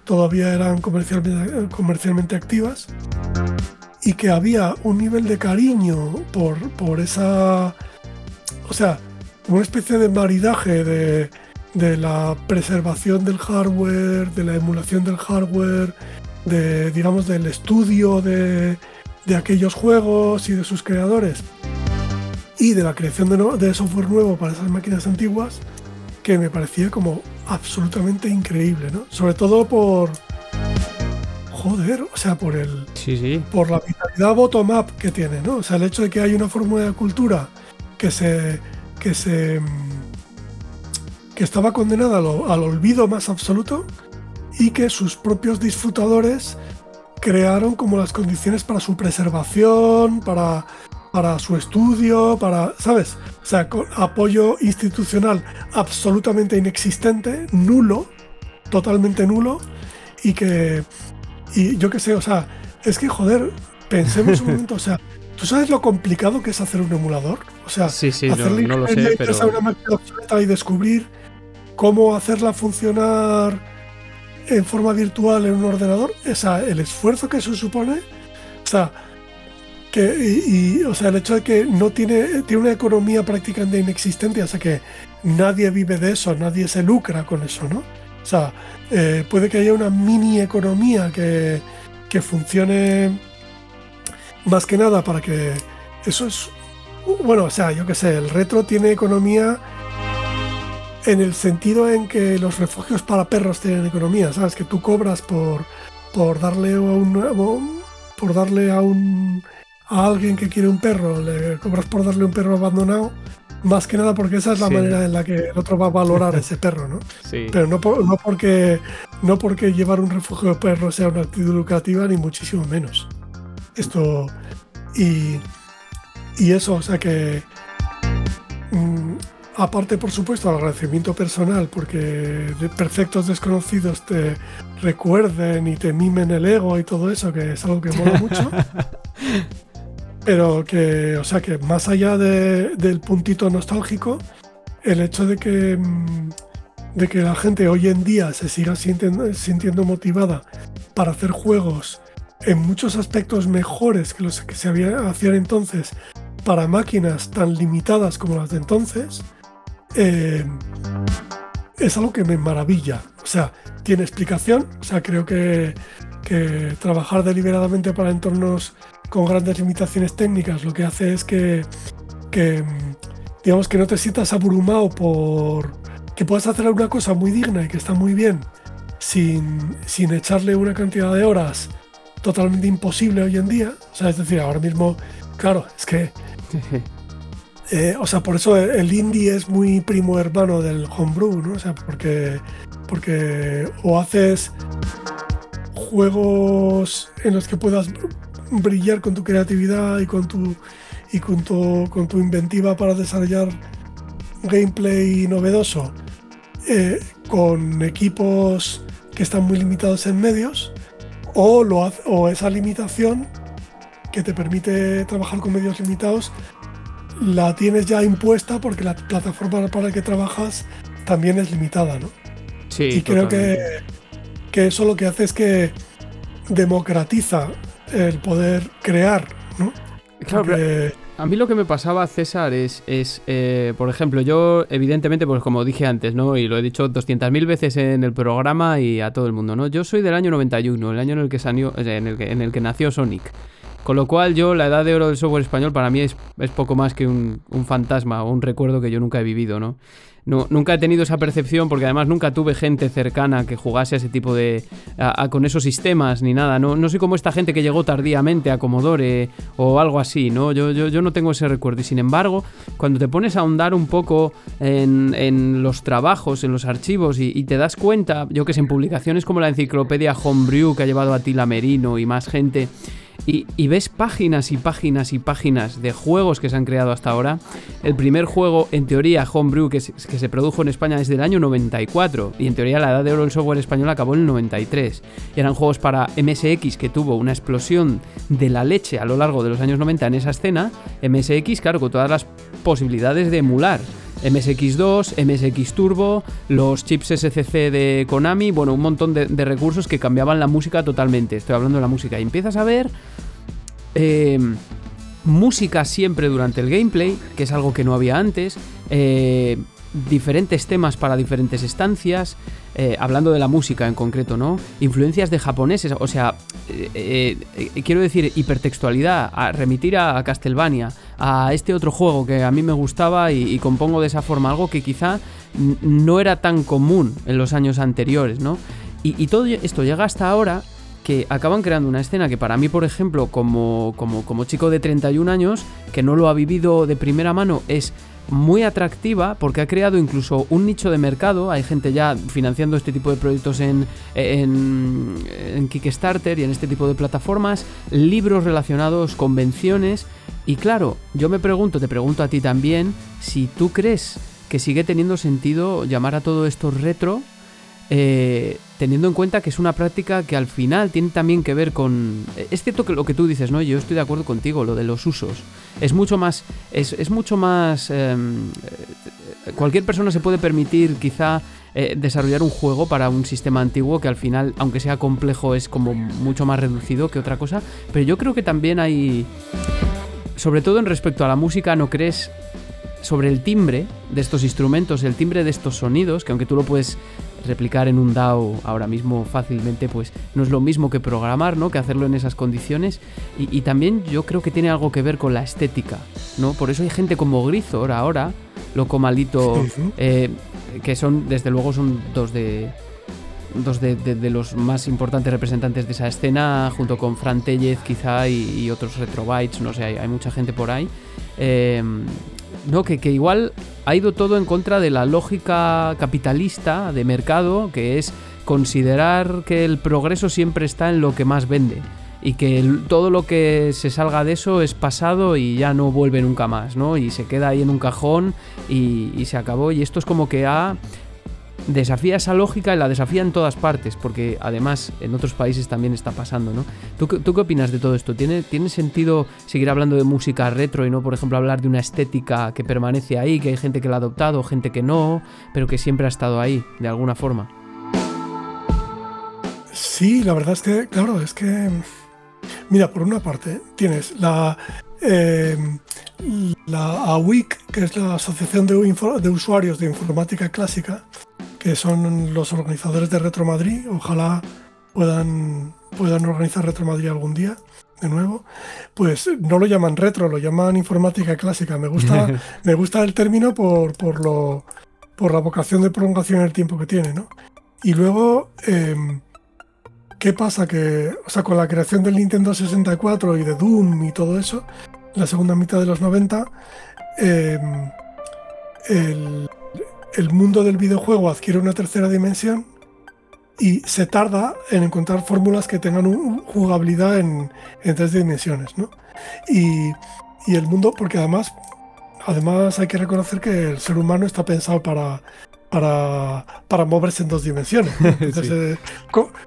[SPEAKER 3] todavía eran comercialmente, comercialmente activas y que había un nivel de cariño por, por esa, o sea, una especie de maridaje de, de la preservación del hardware, de la emulación del hardware, de, digamos, del estudio de, de aquellos juegos y de sus creadores y de la creación de, software nuevo para esas máquinas antiguas que me parecía como absolutamente increíble, ¿no? Sobre todo por joder, o sea, por el
[SPEAKER 2] sí, sí.
[SPEAKER 3] por la vitalidad bottom up que tiene, ¿no? O sea, el hecho de que hay una fórmula de cultura que se que se que estaba condenada al olvido más absoluto y que sus propios disfrutadores crearon como las condiciones para su preservación, para, para su estudio, para, ¿sabes? O sea, apoyo institucional absolutamente inexistente, nulo, totalmente nulo, y que, y yo qué sé, o sea, es que joder, pensemos un momento, o sea, ¿tú sabes lo complicado que es hacer un emulador? O sea,
[SPEAKER 2] sí, sí, hacerle no, lo sé, pero...
[SPEAKER 3] a una máquina obsoleta y descubrir cómo hacerla funcionar en forma virtual en un ordenador, el esfuerzo que eso supone, o sea, que, el hecho de que no tiene, tiene una economía prácticamente inexistente, o sea que nadie vive de eso, nadie se lucra con eso, ¿no? O sea, eh, puede que haya una mini economía que, que funcione más que nada para que eso es, bueno, o sea, yo qué sé, el retro tiene economía en el sentido en que los refugios para perros tienen economía, ¿sabes? Que tú cobras por, por darle a un por darle a un a alguien que quiere un perro, le cobras por darle un perro abandonado, más que nada porque esa es la manera en la que el otro va a valorar ese perro, ¿no?
[SPEAKER 2] Sí.
[SPEAKER 3] Pero no, no, porque, no porque llevar un refugio de perros sea una actitud lucrativa, ni muchísimo menos. Esto. Y, y eso, o sea que. Aparte, por supuesto, al agradecimiento personal, porque de perfectos desconocidos te recuerden y te mimen el ego y todo eso, que es algo que mola mucho. Pero que, o sea, que más allá del puntito nostálgico, el hecho de que, mm, de que la gente hoy en día se siga sintiendo, sintiendo motivada para hacer juegos en muchos aspectos mejores que los que se había, hacían entonces para máquinas tan limitadas como las de entonces, eh, es algo que me maravilla. O sea, tiene explicación. O sea, creo que, que trabajar deliberadamente para entornos con grandes limitaciones técnicas lo que hace es que, que digamos que no te sientas abrumado por que puedas hacer alguna cosa muy digna y que está muy bien sin, sin echarle una cantidad de horas totalmente imposible hoy en día. O sea, es decir, ahora mismo, claro, es que... Eh, o sea, por eso el indie es muy primo hermano del homebrew, ¿no? O sea, porque, porque o haces juegos en los que puedas brillar con tu creatividad y con tu, y con tu, con tu inventiva para desarrollar gameplay novedoso eh, con equipos que están muy limitados en medios o, lo, o esa limitación que te permite trabajar con medios limitados la tienes ya impuesta porque la plataforma para la que trabajas también es limitada, ¿no?
[SPEAKER 2] Sí,
[SPEAKER 3] y creo que, que eso lo que hace es que democratiza el poder crear, ¿no?
[SPEAKER 2] Claro, a mí lo que me pasaba, César, es, es eh, por ejemplo, yo evidentemente, pues como dije antes, ¿no? Y lo he dicho 200.000 veces en el programa y a todo el mundo, ¿no? Yo soy del año 91, el año en el que, salió, en el que, en el que nació Sonic. Con lo cual yo, la edad de oro del software español para mí es, poco más que un, fantasma o un recuerdo que yo nunca he vivido, ¿no? Nunca he tenido esa percepción porque además nunca tuve gente cercana que jugase a ese tipo de... con esos sistemas ni nada. No, soy como esta gente que llegó tardíamente a Commodore o algo así, ¿no? Yo, no tengo ese recuerdo. Y sin embargo, cuando te pones a ahondar un poco en, en los trabajos, en los archivos y, te das cuenta, yo que sé, en publicaciones como la enciclopedia Homebrew que ha llevado a Tila Merino y más gente y, ves páginas y páginas y páginas de juegos que se han creado hasta ahora. El primer juego, en teoría, Homebrew, que se, produjo en España desde el año 94. Y en teoría la edad de oro del software español acabó en el 93. Y eran juegos para MSX que tuvo una explosión de la leche a lo largo de los años 90 en esa escena. MSX, claro, con todas las posibilidades de emular. MSX2, MSX Turbo, los chips SCC de Konami, bueno, un montón de, recursos que cambiaban la música totalmente. Estoy hablando de la música. Y empiezas a ver eh, música siempre durante el gameplay, que es algo que no había antes. Eh, diferentes temas para diferentes estancias, eh, hablando de la música en concreto, ¿no? Influencias de japoneses, o sea, eh, eh, quiero decir, hipertextualidad, a remitir a, Castlevania, a este otro juego que a mí me gustaba y, compongo de esa forma, algo que quizá no era tan común en los años anteriores, ¿no? Y, y todo esto llega hasta ahora que acaban creando una escena que para mí, por ejemplo, como, como, como chico de 31 años, que no lo ha vivido de primera mano, es muy atractiva porque ha creado incluso un nicho de mercado. Hay gente ya financiando este tipo de proyectos en, en, Kickstarter y en este tipo de plataformas, libros relacionados, convenciones. Y claro, yo me pregunto, te pregunto a ti también, si tú crees que sigue teniendo sentido llamar a todo esto retro eh, teniendo en cuenta que es una práctica que al final tiene también que ver con... Es cierto que lo que tú dices, ¿no? Yo estoy de acuerdo contigo, lo de los usos. Es mucho más... Es, mucho más... Em, eh, cualquier persona se puede permitir quizá eh, desarrollar un juego para un sistema antiguo que al final, aunque sea complejo, es como mucho más reducido que otra cosa. Pero yo creo que también hay... Sobre todo en respecto a la música, ¿no crees sobre el timbre de estos instrumentos, el timbre de estos sonidos, que aunque tú lo puedes replicar en un DAO ahora mismo fácilmente, pues no es lo mismo que programar, ¿no? Que hacerlo en esas condiciones. Y, también yo creo que tiene algo que ver con la estética, ¿no? Por eso hay gente como Grizor ahora, Loco Malito, eh, que son, desde luego, son dos de, dos de, los más importantes representantes de esa escena, junto con Fran Tellez quizá y, otros retrobytes, no sé, hay, mucha gente por ahí. Em, no, que, que, igual ha ido todo en contra de la lógica capitalista de mercado, que es considerar que el progreso siempre está en lo que más vende y que todo lo que se salga de eso es pasado y ya no vuelve nunca más, ¿no? Y se queda ahí en un cajón y, se acabó. Y esto es como que ha desafía esa lógica y la desafía en todas partes, porque además en otros países también está pasando, ¿no? ¿Tú, qué opinas de todo esto? ¿Tiene, ¿Tiene sentido seguir hablando de música retro y no, por ejemplo, hablar de una estética que permanece ahí, que hay gente que la ha adoptado, gente que no, pero que siempre ha estado ahí, de alguna forma?
[SPEAKER 3] Sí, la verdad es que, claro, es que Mira, por una parte tienes la, eh, la AWIC, que es la Asociación de, Usuarios de Informática Clásica, que son los organizadores de Retro Madrid. Ojalá puedan, puedan organizar Retro Madrid algún día de nuevo, pues no lo llaman retro, lo llaman informática clásica. Me gusta, me gusta el término por, por, lo, por la vocación de prolongación en el tiempo que tiene, ¿no? Y luego, em, ¿Qué pasa? Que, o sea, con la creación del Nintendo 64 y de Doom y todo eso, la segunda mitad de los 90, em, el, mundo del videojuego adquiere una tercera dimensión y se tarda en encontrar fórmulas que tengan jugabilidad en, tres dimensiones, ¿no? Y, y, el mundo, porque además, además hay que reconocer que el ser humano está pensado para para, para moverse en dos dimensiones. Eh,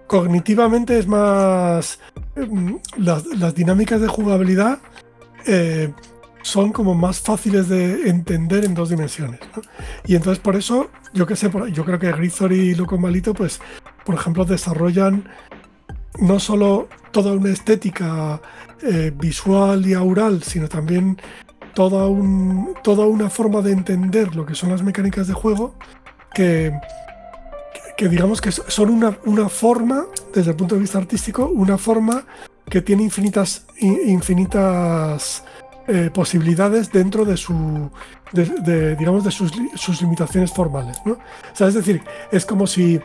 [SPEAKER 3] cognitivamente es más... Em, las, dinámicas de jugabilidad eh, son como más fáciles de entender en dos dimensiones. Y entonces por eso, yo que sé, yo creo que Grisor y Loco Malito, pues, por ejemplo, desarrollan no solo toda una estética eh, visual y aural, sino también toda, un, toda una forma de entender lo que son las mecánicas de juego que, digamos que son una, una, forma, desde el punto de vista artístico, una forma que tiene infinitas, infinitas eh, posibilidades dentro de su de, digamos de sus, sus, limitaciones formales ¿no? o sea, es decir es como si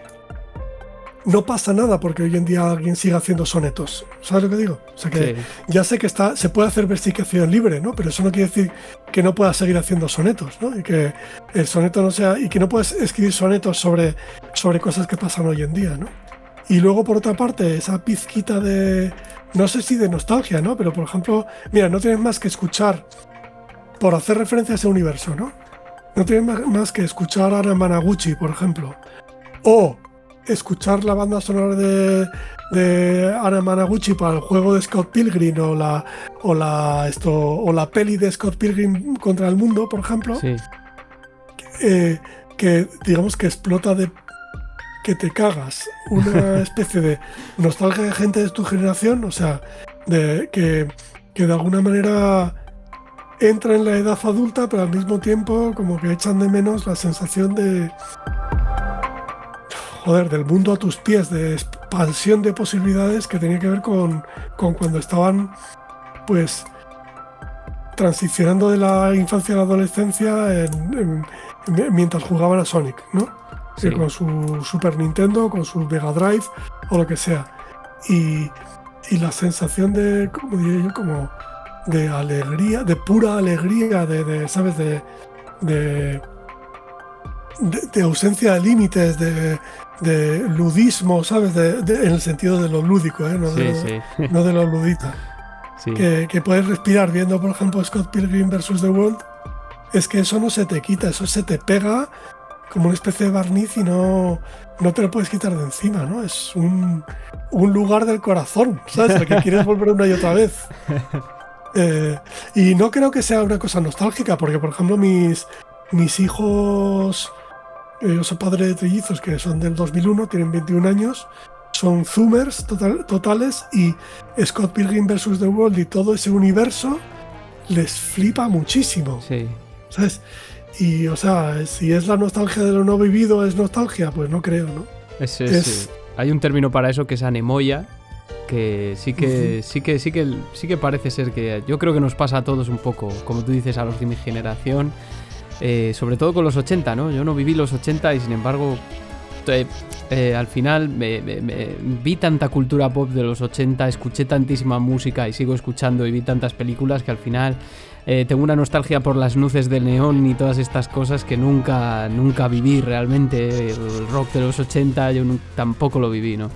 [SPEAKER 3] no pasa nada porque hoy en día alguien sigue haciendo sonetos. ¿Sabes lo que digo? O sea que ya sé que está, se puede hacer versificación libre, ¿no? Pero eso no quiere decir que no puedas seguir haciendo sonetos, ¿no? Y que el soneto no sea. y que no puedes escribir sonetos sobre, sobre cosas que pasan hoy en día, ¿no? Y luego, por otra parte, esa pizquita de. No sé si de nostalgia, ¿no? Pero por ejemplo, mira, no tienes más que escuchar. por hacer referencia a ese universo, ¿no? No tienes más que escuchar a Managuchi, por ejemplo. O escuchar la banda sonora de, de Ana Managuchi para el juego de Scott Pilgrim o la o la esto o la peli de Scott Pilgrim contra el mundo, por ejemplo, eh, que digamos que explota de que te cagas una especie de nostalgia de gente de tu generación, o sea, de que, que de alguna manera entra en la edad adulta, pero al mismo tiempo como que echan de menos la sensación de joder, del mundo a tus pies, de expansión de posibilidades que tenía que ver con, cuando estaban, pues, transicionando de la infancia a la adolescencia mientras jugaban a Sonic, ¿no? Con su Super Nintendo, con su Mega Drive o lo que sea. Y, la sensación de, como diría yo, como de alegría, de pura alegría, de, ¿sabes? de, de, ausencia de límites, de, de ludismo, ¿sabes? en el sentido de lo lúdico, ¿eh? no, de lo, no de lo ludita. Que, puedes respirar viendo, por ejemplo, Scott Pilgrim vs. The World. Es que eso no se te quita, eso se te pega como una especie de barniz y no, no te lo puedes quitar de encima, ¿no? Es un, lugar del corazón, ¿sabes? Al que quieres volver una y otra vez. Eh, y no creo que sea una cosa nostálgica, porque, por ejemplo, mis, mis hijos yo soy padre de trillizos que son del 2001, tienen 21 años, son zoomers totales y Scott Pilgrim vs. The World y todo ese universo les flipa muchísimo. Sí. ¿Sabes? Y, o sea, si es la nostalgia de lo no vivido, es nostalgia, pues no creo, ¿no?
[SPEAKER 2] Es, Hay un término para eso que es anemoya, que sí que, sí que, sí que, sí que parece ser que yo creo que nos pasa a todos un poco, como tú dices, a los de mi generación eh, sobre todo con los 80, ¿no? Yo no viví los 80 y sin embargo eh, al final me, vi tanta cultura pop de los 80, escuché tantísima música y sigo escuchando y vi tantas películas que al final eh, tengo una nostalgia por las luces del neón y todas estas cosas que nunca, nunca viví realmente. El rock de los 80 yo tampoco lo viví, ¿no?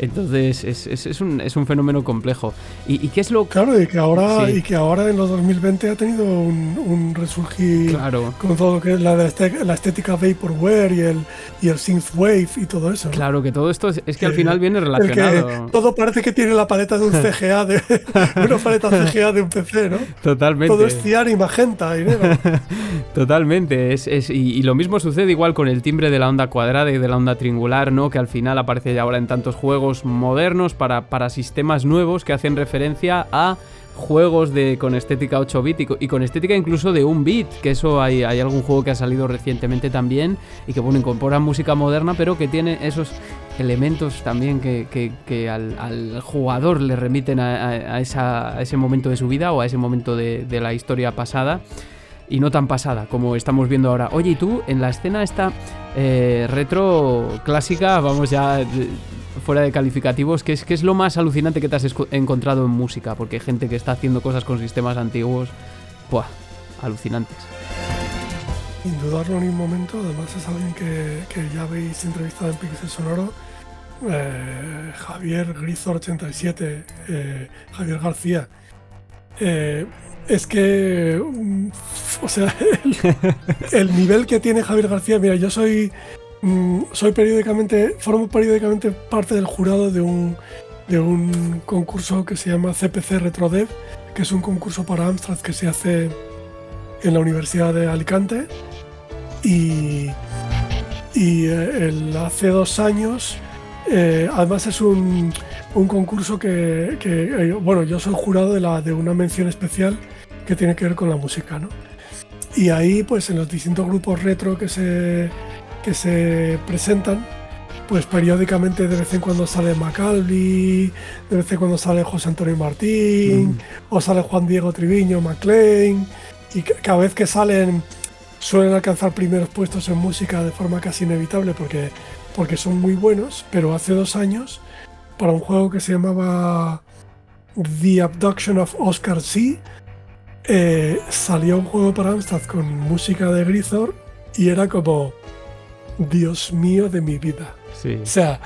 [SPEAKER 2] Entonces es, es, es, un, es un, fenómeno complejo. ¿Y, qué es lo
[SPEAKER 3] Claro, y que ahora, y que ahora en los 2020 ha tenido un, un resurgir
[SPEAKER 2] claro.
[SPEAKER 3] con todo lo que es la, la estética Vaporware y el, y el Synthwave y todo eso.
[SPEAKER 2] Claro, que todo esto es, que al final viene relacionado.
[SPEAKER 3] todo parece que tiene la paleta de un CGA, de una paleta CGA de un PC, ¿no?
[SPEAKER 2] Totalmente.
[SPEAKER 3] Todo es cian y magenta y negro.
[SPEAKER 2] Totalmente. Es, y, y, lo mismo sucede igual con el timbre de la onda cuadrada y de la onda triangular, ¿no? Que al final aparece ya ahora en tantos juegos modernos para, para sistemas nuevos que hacen referencia a juegos de, con estética 8 bit y, con estética incluso de un bit, que eso hay, hay, algún juego que ha salido recientemente también y que bueno, incorpora música moderna, pero que tiene esos elementos también que, al, jugador le remiten a, esa, ese momento de su vida o a ese momento de, de la historia pasada y no tan pasada como estamos viendo ahora. Oye, y tú en la escena esta eh, retro clásica, vamos ya fuera de calificativos, ¿qué es, ¿qué es lo más alucinante que te has encontrado en música? Porque hay gente que está haciendo cosas con sistemas antiguos, ¡buah! Alucinantes.
[SPEAKER 3] Sin dudarlo ni un momento, además es alguien que, ya habéis entrevistado en Pixel Sonoro, eh, Javier Grizo87, eh, Javier García. Eh, es que, mm, o sea, el, nivel que tiene Javier García, mira, yo soy Mm, soy periódicamente, formo periódicamente parte del jurado de un, de un concurso que se llama CPC RetroDev, que es un concurso para Amstrad que se hace en la Universidad de Alicante. Y, y eh, hace dos años, eh, además es un, un concurso que, que eh, bueno, yo soy jurado de, la, de una mención especial que tiene que ver con la música, ¿no? Y ahí, pues en los distintos grupos retro que se, que se presentan, pues periódicamente de vez en cuando sale Macalvi, de vez en cuando sale José Antonio Martín, o sale Juan Diego Triviño, McLean, y cada vez que salen suelen alcanzar primeros puestos en música de forma casi inevitable porque, porque son muy buenos, pero hace dos años, para un juego que se llamaba The Abduction of Oscar C., eh, salió un juego para Amstrad con música de Grisor y era como Dios mío de mi vida. O sea,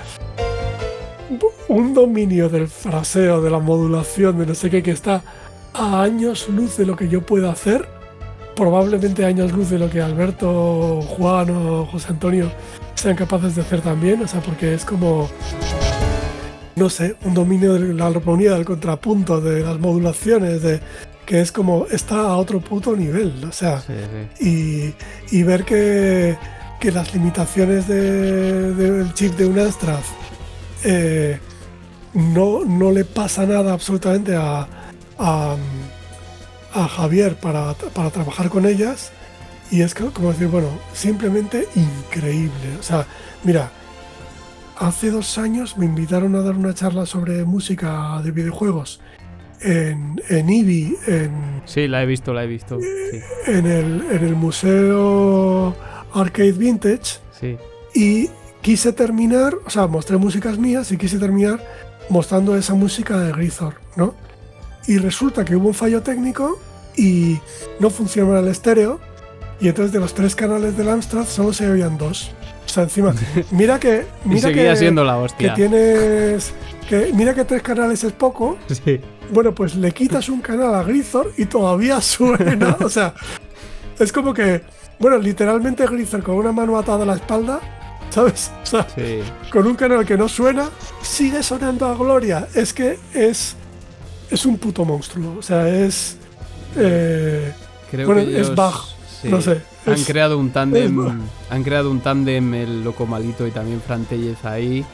[SPEAKER 3] un dominio del fraseo, de la modulación, de no sé qué, que está a años luz de lo que yo puedo hacer, probablemente a años luz de lo que Alberto, Juan o José Antonio sean capaces de hacer también, o sea, porque es como, no sé, un dominio de la armonía, del contrapunto, de las modulaciones, de que es como, está a otro puto nivel, o sea, Y, y ver que que las limitaciones del chip de un Amstrad eh, no, no le pasa nada absolutamente a, a, Javier para, trabajar con ellas. Y es como decir, bueno, simplemente increíble. O sea, mira, hace dos años me invitaron a dar una charla sobre música de videojuegos en, en IBI, en...
[SPEAKER 2] Sí, la he visto, la he visto.
[SPEAKER 3] En, el, en el Museo Arcade Vintage.
[SPEAKER 2] Sí.
[SPEAKER 3] Y quise terminar, o sea, mostré músicas mías y quise terminar mostrando esa música de Grisor, ¿no? Y resulta que hubo un fallo técnico y no funcionaba el estéreo. Y entonces de los tres canales del Amstrad solo se oían dos. O sea, encima, mira que. Mira
[SPEAKER 2] que, siendo la hostia.
[SPEAKER 3] Que tienes. Que, mira que tres canales es poco.
[SPEAKER 2] Sí.
[SPEAKER 3] Bueno, pues le quitas un canal a Grisor y todavía suena. o sea, es como que bueno, literalmente Grisel con una mano atada a la espalda, ¿sabes? O sea, con un canal que no suena, sigue sonando a gloria. Es que es. Es un puto monstruo. O sea, es. Eh,
[SPEAKER 2] Creo
[SPEAKER 3] bueno,
[SPEAKER 2] que
[SPEAKER 3] es Bach. No sé.
[SPEAKER 2] Han creado un tándem. Han creado un tándem el Loco Malito y también Fran ahí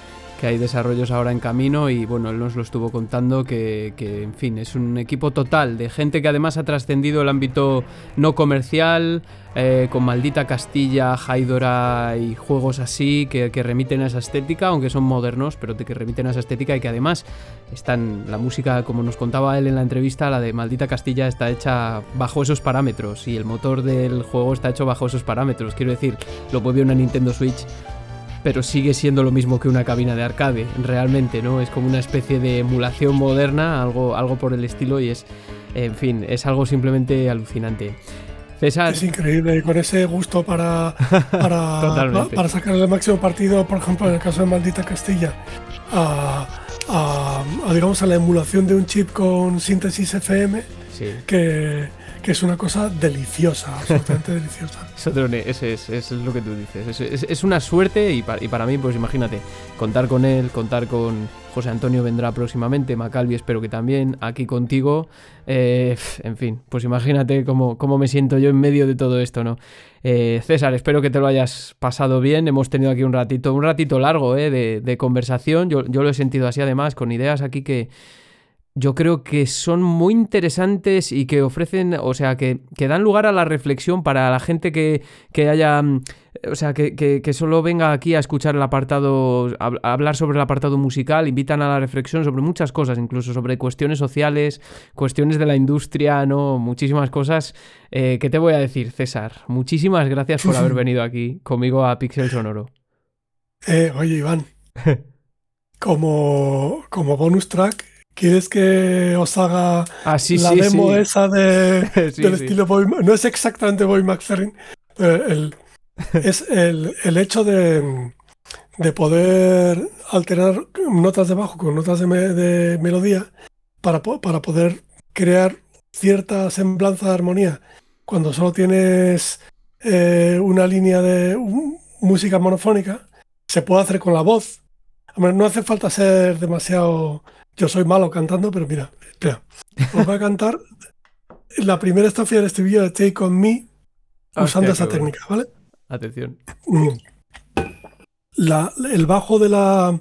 [SPEAKER 2] que hay desarrollos ahora en camino y bueno, él nos lo estuvo contando que, en fin, es un equipo total de gente que además ha trascendido el ámbito no comercial, eh, con Maldita Castilla, Haidora y juegos así que, remiten a esa estética, aunque son modernos, pero que remiten a esa estética y que además están, la música, como nos contaba él en la entrevista, la de Maldita Castilla está hecha bajo esos parámetros y el motor del juego está hecho bajo esos parámetros, quiero decir, lo puede una Nintendo Switch pero sigue siendo lo mismo que una cabina de arcade, realmente, ¿no? Es como una especie de emulación moderna, algo, algo por el estilo y es, en fin, es algo simplemente alucinante. César.
[SPEAKER 3] Es increíble, con ese gusto para, para, para sacar el máximo partido, por ejemplo, en el caso de Maldita Castilla, a, digamos a la emulación de un chip con síntesis FM, que, que es una cosa deliciosa, absolutamente deliciosa.
[SPEAKER 2] Eso, es, es, lo que tú dices. Es, una suerte y para, y para, mí, pues imagínate, contar con él, contar con José Antonio vendrá próximamente, Macalvi espero que también, aquí contigo. Eh, en fin, pues imagínate cómo, cómo, me siento yo en medio de todo esto, ¿no? Eh, César, espero que te lo hayas pasado bien. Hemos tenido aquí un ratito, un ratito largo ¿eh? de, de, conversación. Yo, yo lo he sentido así además, con ideas aquí que yo creo que son muy interesantes y que ofrecen, o sea, que, dan lugar a la reflexión para la gente que, haya, mm, o sea, que, solo venga aquí a escuchar el apartado, a, hablar sobre el apartado musical, invitan a la reflexión sobre muchas cosas, incluso sobre cuestiones sociales, cuestiones de la industria, ¿no? Muchísimas cosas. Eh, ¿Qué te voy a decir, César? Muchísimas gracias por haber venido aquí conmigo a Pixel Sonoro.
[SPEAKER 3] Eh, oye, Iván. como, como bonus track, ¿Quieres que os haga
[SPEAKER 2] ah,
[SPEAKER 3] la demo esa de, del estilo Boy No es exactamente Boy McFerrin, el, es el, hecho de, de, poder alternar notas de bajo con notas de, de melodía para, para poder crear cierta semblanza de armonía. Cuando solo tienes eh, una línea de música monofónica, se puede hacer con la voz. no hace falta ser demasiado yo soy malo cantando, pero mira, espera. Os voy a cantar la primera estrofa del estribillo de Take On Me usando esa técnica, ¿vale?
[SPEAKER 2] Atención.
[SPEAKER 3] Mm. el bajo de la,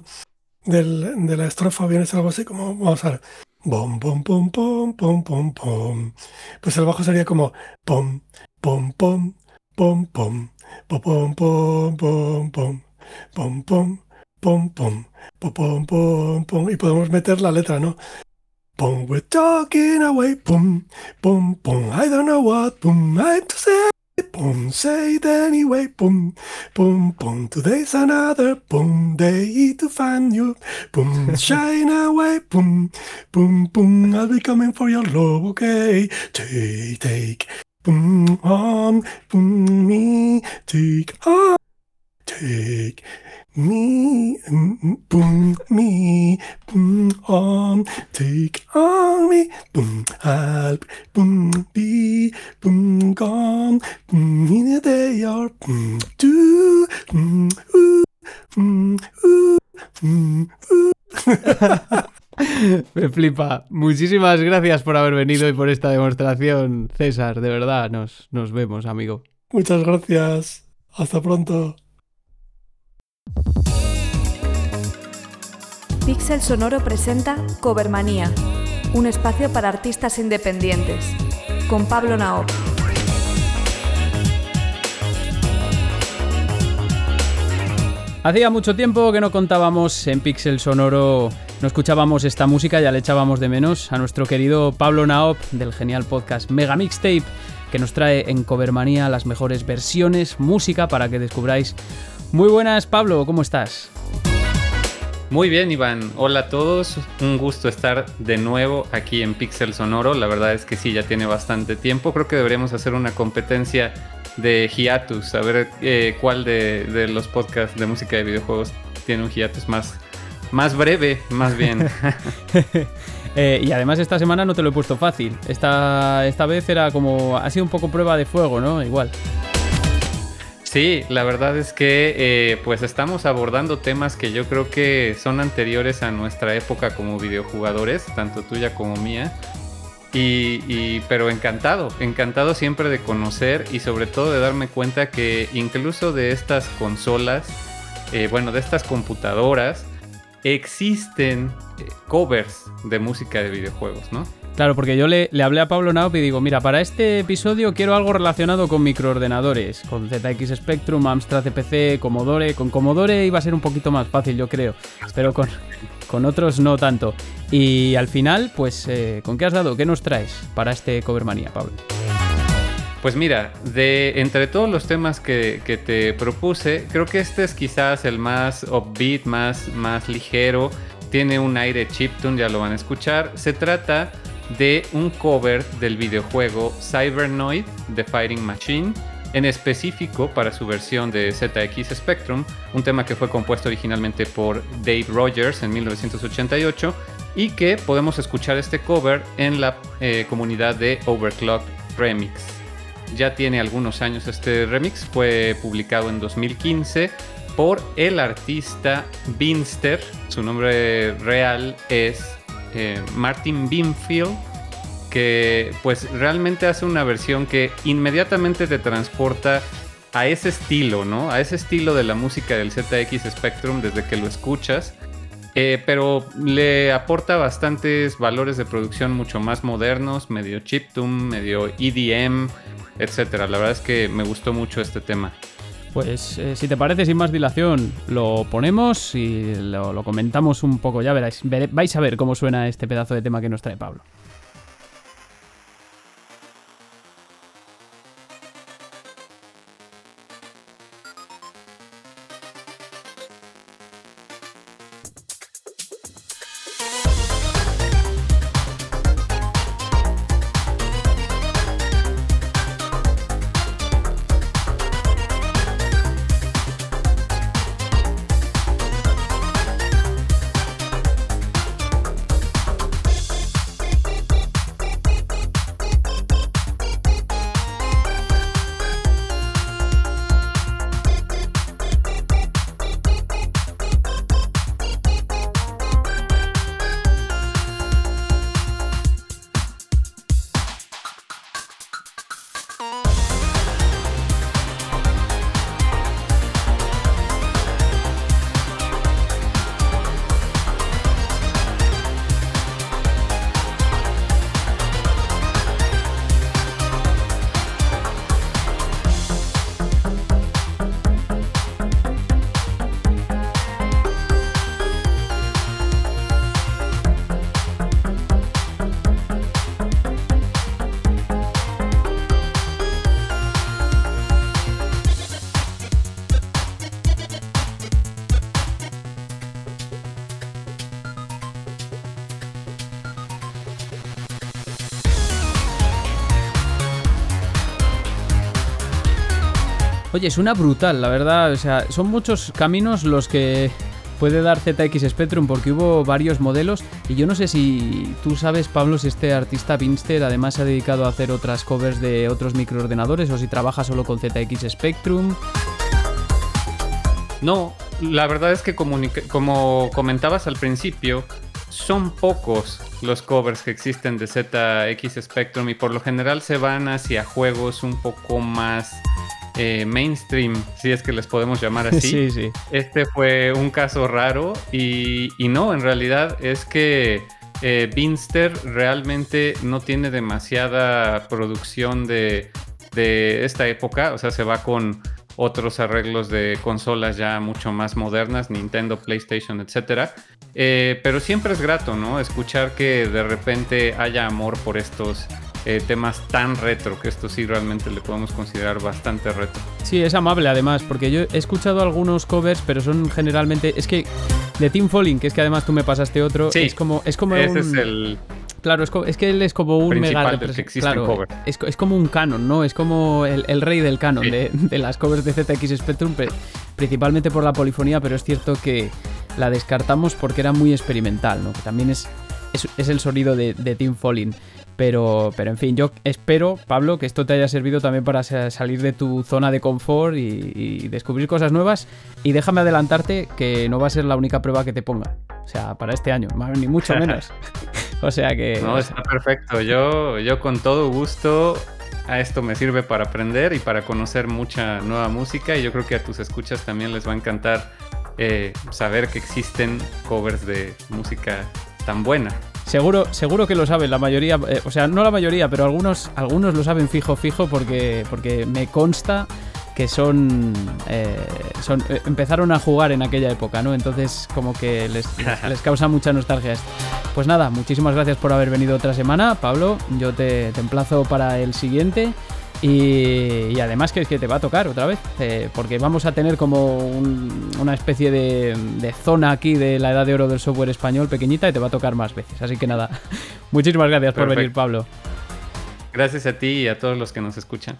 [SPEAKER 3] de la estrofa viene algo así como, vamos a ver, bom, bom, pom, pom, pom, pom, pom. Pues el bajo sería como pom, pom, pom, pom, pom, pom, pom, pom, pom, pom, pom, pom, pom, pom, pom, pom, pom, y podemos meter la letra, ¿no? Pum, we're talking away, pum, pum, pum, I don't know what, pum, I to say, pum, say it anyway, pum, pum, pum, today's another, pum, day to find you, pum, shine away, pum, pum, pum, I'll be coming for your love, okay, take, take, pum, on, pum, me, take, on, take, me, boom, me, boom, on, take on me, boom, help, boom, be, boom, gone, boom, in a day or boom, do, boom, ooh, boom, ooh, boom, ooh.
[SPEAKER 2] Me flipa. Muchísimas gracias por haber venido y por esta demostración, César. De verdad, nos, nos vemos, amigo.
[SPEAKER 3] Muchas gracias. Hasta pronto.
[SPEAKER 1] Pixel Sonoro presenta Covermanía, un espacio para artistas independientes, con Pablo Nao.
[SPEAKER 2] Hacía mucho tiempo que no contábamos en Pixel Sonoro, no escuchábamos esta música, ya le echábamos de menos a nuestro querido Pablo Naop del genial podcast Mega Mixtape, que nos trae en Covermanía las mejores versiones, música para que descubráis muy buenas, Pablo, ¿cómo estás?
[SPEAKER 4] Muy bien, Iván. Hola a todos. Un gusto estar de nuevo aquí en Pixel Sonoro. La verdad es que sí, ya tiene bastante tiempo. Creo que deberíamos hacer una competencia de hiatus, a ver eh, cuál de, los podcasts de música de videojuegos tiene un hiatus más, más breve, más bien.
[SPEAKER 2] Eh, y además esta semana no te lo he puesto fácil. Esta, esta vez era como, ha sido un poco prueba de fuego, ¿no? Igual.
[SPEAKER 4] Sí, la verdad es que eh, pues estamos abordando temas que yo creo que son anteriores a nuestra época como videojugadores, tanto tuya como mía. Y, pero encantado, encantado siempre de conocer y sobre todo de darme cuenta que incluso de estas consolas, eh, bueno, de estas computadoras, existen eh, covers de música de videojuegos, ¿no?
[SPEAKER 2] Claro, porque yo le, hablé a Pablo Naup y digo, mira, para este episodio quiero algo relacionado con microordenadores, con ZX Spectrum, Amstrad CPC, Commodore. Con Commodore iba a ser un poquito más fácil, yo creo, pero con, con otros no tanto. Y al final, pues, eh, ¿con qué has dado? ¿Qué nos traes para este Covermanía, Pablo?
[SPEAKER 4] Pues mira, de entre todos los temas que, te propuse, creo que este es quizás el más upbeat, más, más ligero. Tiene un aire chiptune, ya lo van a escuchar. Se trata de un cover del videojuego Cybernoid The Fighting Machine, en específico para su versión de ZX Spectrum, un tema que fue compuesto originalmente por Dave Rogers en 1988 y que podemos escuchar este cover en la eh, comunidad de Overclock Remix. Ya tiene algunos años este remix, fue publicado en 2015 por el artista Binster, su nombre real es eh, Martin Binfield, que pues realmente hace una versión que inmediatamente te transporta a ese estilo, ¿no? A ese estilo de la música del ZX Spectrum desde que lo escuchas. Eh, pero le aporta bastantes valores de producción mucho más modernos, medio chiptune, medio EDM, etcétera. La verdad es que me gustó mucho este tema.
[SPEAKER 2] Pues eh, si te parece, sin más dilación, lo ponemos y lo, lo comentamos un poco. Ya veráis, vais a ver cómo suena este pedazo de tema que nos trae Pablo. Oye, es una brutal, la verdad. O sea, son muchos caminos los que puede dar ZX Spectrum porque hubo varios modelos y yo no sé si tú sabes, Pablo, si este artista Vinster además se ha dedicado a hacer otras covers de otros microordenadores o si trabaja solo con ZX Spectrum.
[SPEAKER 4] No, la verdad es que como comentabas al principio, son pocos los covers que existen de ZX Spectrum y por lo general se van hacia juegos un poco más eh, mainstream, si es que les podemos llamar así. Este fue un caso raro y, no, en realidad es que eh, Binster realmente no tiene demasiada producción de, esta época, o sea, se va con otros arreglos de consolas ya mucho más modernas, Nintendo, PlayStation, etc. Eh, pero siempre es grato, ¿no? Escuchar que de repente haya amor por estos eh, temas tan retro, que esto sí realmente le podemos considerar bastante retro.
[SPEAKER 2] Sí, es amable además, porque yo he escuchado algunos covers, pero son generalmente. Es que de Team Falling, que es que además tú me pasaste otro, es como. Es como
[SPEAKER 4] ese es el.
[SPEAKER 2] Claro, es, que él es como un mega claro, es, es, como un canon, ¿no? Es como el, rey del canon de, las covers de ZX Spectrum, principalmente por la polifonía, pero es cierto que la descartamos porque era muy experimental, ¿no? Que también es, es, el sonido de, de Team Falling. Pero, pero en fin, yo espero, Pablo, que esto te haya servido también para salir de tu zona de confort y, descubrir cosas nuevas. Y déjame adelantarte que no va a ser la única prueba que te ponga. O sea, para este año, ni mucho menos. o sea que.
[SPEAKER 4] No, está perfecto. Yo, yo con todo gusto. A esto me sirve para aprender y para conocer mucha nueva música. Y yo creo que a tus escuchas también les va a encantar eh, saber que existen covers de música tan buena.
[SPEAKER 2] Seguro, seguro que lo saben la mayoría, eh, o sea, no la mayoría, pero algunos, algunos lo saben fijo, fijo, porque, porque me consta que son, eh, son eh, empezaron a jugar en aquella época, ¿no? Entonces como que les, les, causa mucha nostalgia esto. Pues nada, muchísimas gracias por haber venido otra semana, Pablo. Yo te, te emplazo para el siguiente Y, además que es que te va a tocar otra vez, eh, porque vamos a tener como una especie de, zona aquí de la edad de oro del software español pequeñita y te va a tocar más veces. Así que nada, muchísimas gracias por venir, Pablo.
[SPEAKER 4] Gracias a ti y a todos los que nos escuchan.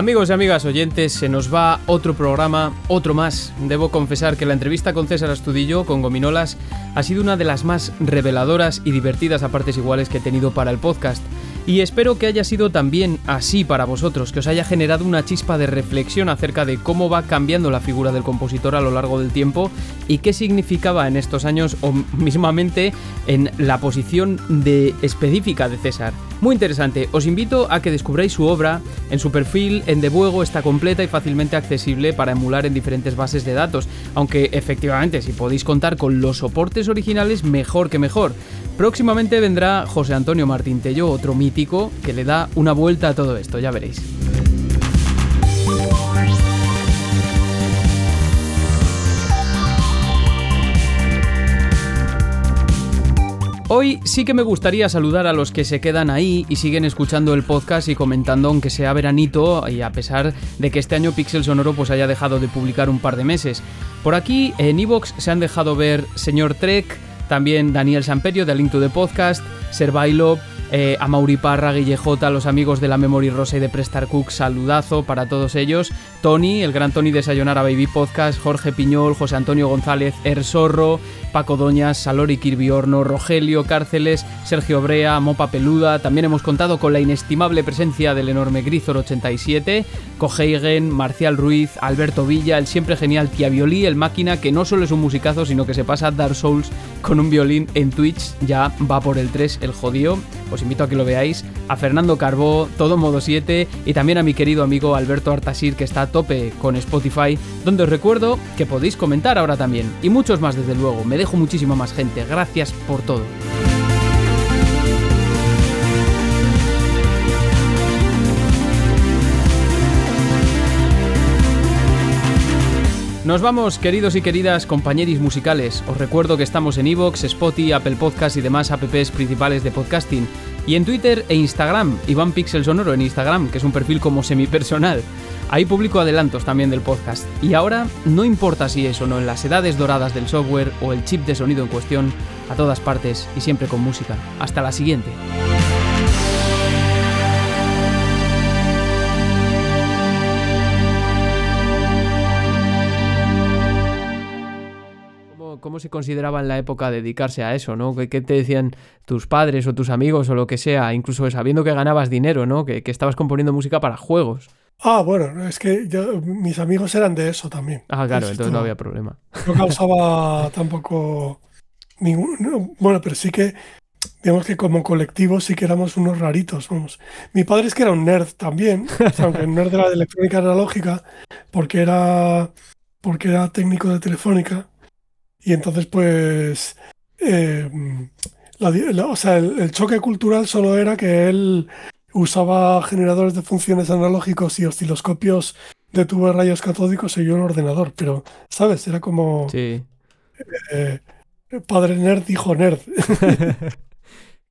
[SPEAKER 2] Amigos y amigas oyentes, se nos va otro programa, otro más. Debo confesar que la entrevista con César Astudillo, con Gominolas, ha sido una de las más reveladoras y divertidas a partes iguales que he tenido para el podcast. Y espero que haya sido también así para vosotros, que os haya generado una chispa de reflexión acerca de cómo va cambiando la figura del compositor a lo largo del tiempo y qué significaba en estos años o mismamente en la posición de específica de César. Muy interesante, os invito a que descubráis su obra, en su perfil en Debuego está completa y fácilmente accesible para emular en diferentes bases de datos, aunque efectivamente si podéis contar con los soportes originales mejor que mejor. Próximamente vendrá José Antonio Martín Tello, otro mítico, que le da una vuelta a todo esto, ya veréis. Hoy sí que me gustaría saludar a los que se quedan ahí y siguen escuchando el podcast y comentando aunque sea veranito y a pesar de que este año Pixel Sonoro pues haya dejado de publicar un par de meses. Por aquí en Evox se han dejado ver Señor Trek, también Daniel Samperio de Link to the Podcast, Servailo, eh, a Mauri Parra, Guille J, los amigos de la Memory Rosa y de Prestar Cook, saludazo para todos ellos. Tony, el gran Tony de Sayonara Baby Podcast, Jorge Piñol, José Antonio González, Erzorro, Paco Doñas, Salori Kirbiorno, Rogelio Cárceles, Sergio Brea, Mopa Peluda. También hemos contado con la inestimable presencia del enorme Grizor 87, Koheigen, Marcial Ruiz, Alberto Villa, el siempre genial Tia Violí, el máquina que no solo es un musicazo, sino que se pasa Dark Souls con un violín en Twitch, ya va por el 3, el jodido os invito a que lo veáis, a Fernando Carbó, Todo Modo 7 y también a mi querido amigo Alberto Artasir que está a tope con Spotify, donde os recuerdo que podéis comentar ahora también y muchos más desde luego, me dejo muchísima más gente, gracias por todo. Nos vamos, queridos y queridas compañeros musicales. Os recuerdo que estamos en Evox, Spotify, Apple Podcasts y demás apps principales de podcasting. Y en Twitter e Instagram, Iván Pixel Sonoro en Instagram, que es un perfil como semipersonal. Ahí publico adelantos también del podcast. Y ahora, no importa si es o no en las edades doradas del software o el chip de sonido en cuestión, a todas partes y siempre con música. Hasta la siguiente. Cómo se consideraba en la época dedicarse a eso, ¿no? ¿Qué, te decían tus padres o tus amigos o lo que sea? Incluso sabiendo que ganabas dinero, ¿no? Que, estabas componiendo música para juegos.
[SPEAKER 3] Ah, bueno, es que mis amigos eran de eso también.
[SPEAKER 2] Ah, claro, entonces no había problema.
[SPEAKER 3] No causaba tampoco ningún... Bueno, pero sí que, digamos que como colectivo sí que éramos unos raritos, vamos. Mi padre es que era un nerd también, aunque un nerd de la electrónica analógica, porque era, porque era técnico de telefónica y entonces, pues, eh, o sea, el, choque cultural solo era que él usaba generadores de funciones analógicos y osciloscopios de tubo de rayos catódicos y yo un ordenador, pero, ¿sabes? Era como
[SPEAKER 2] sí.
[SPEAKER 3] Eh, padre nerd, hijo nerd.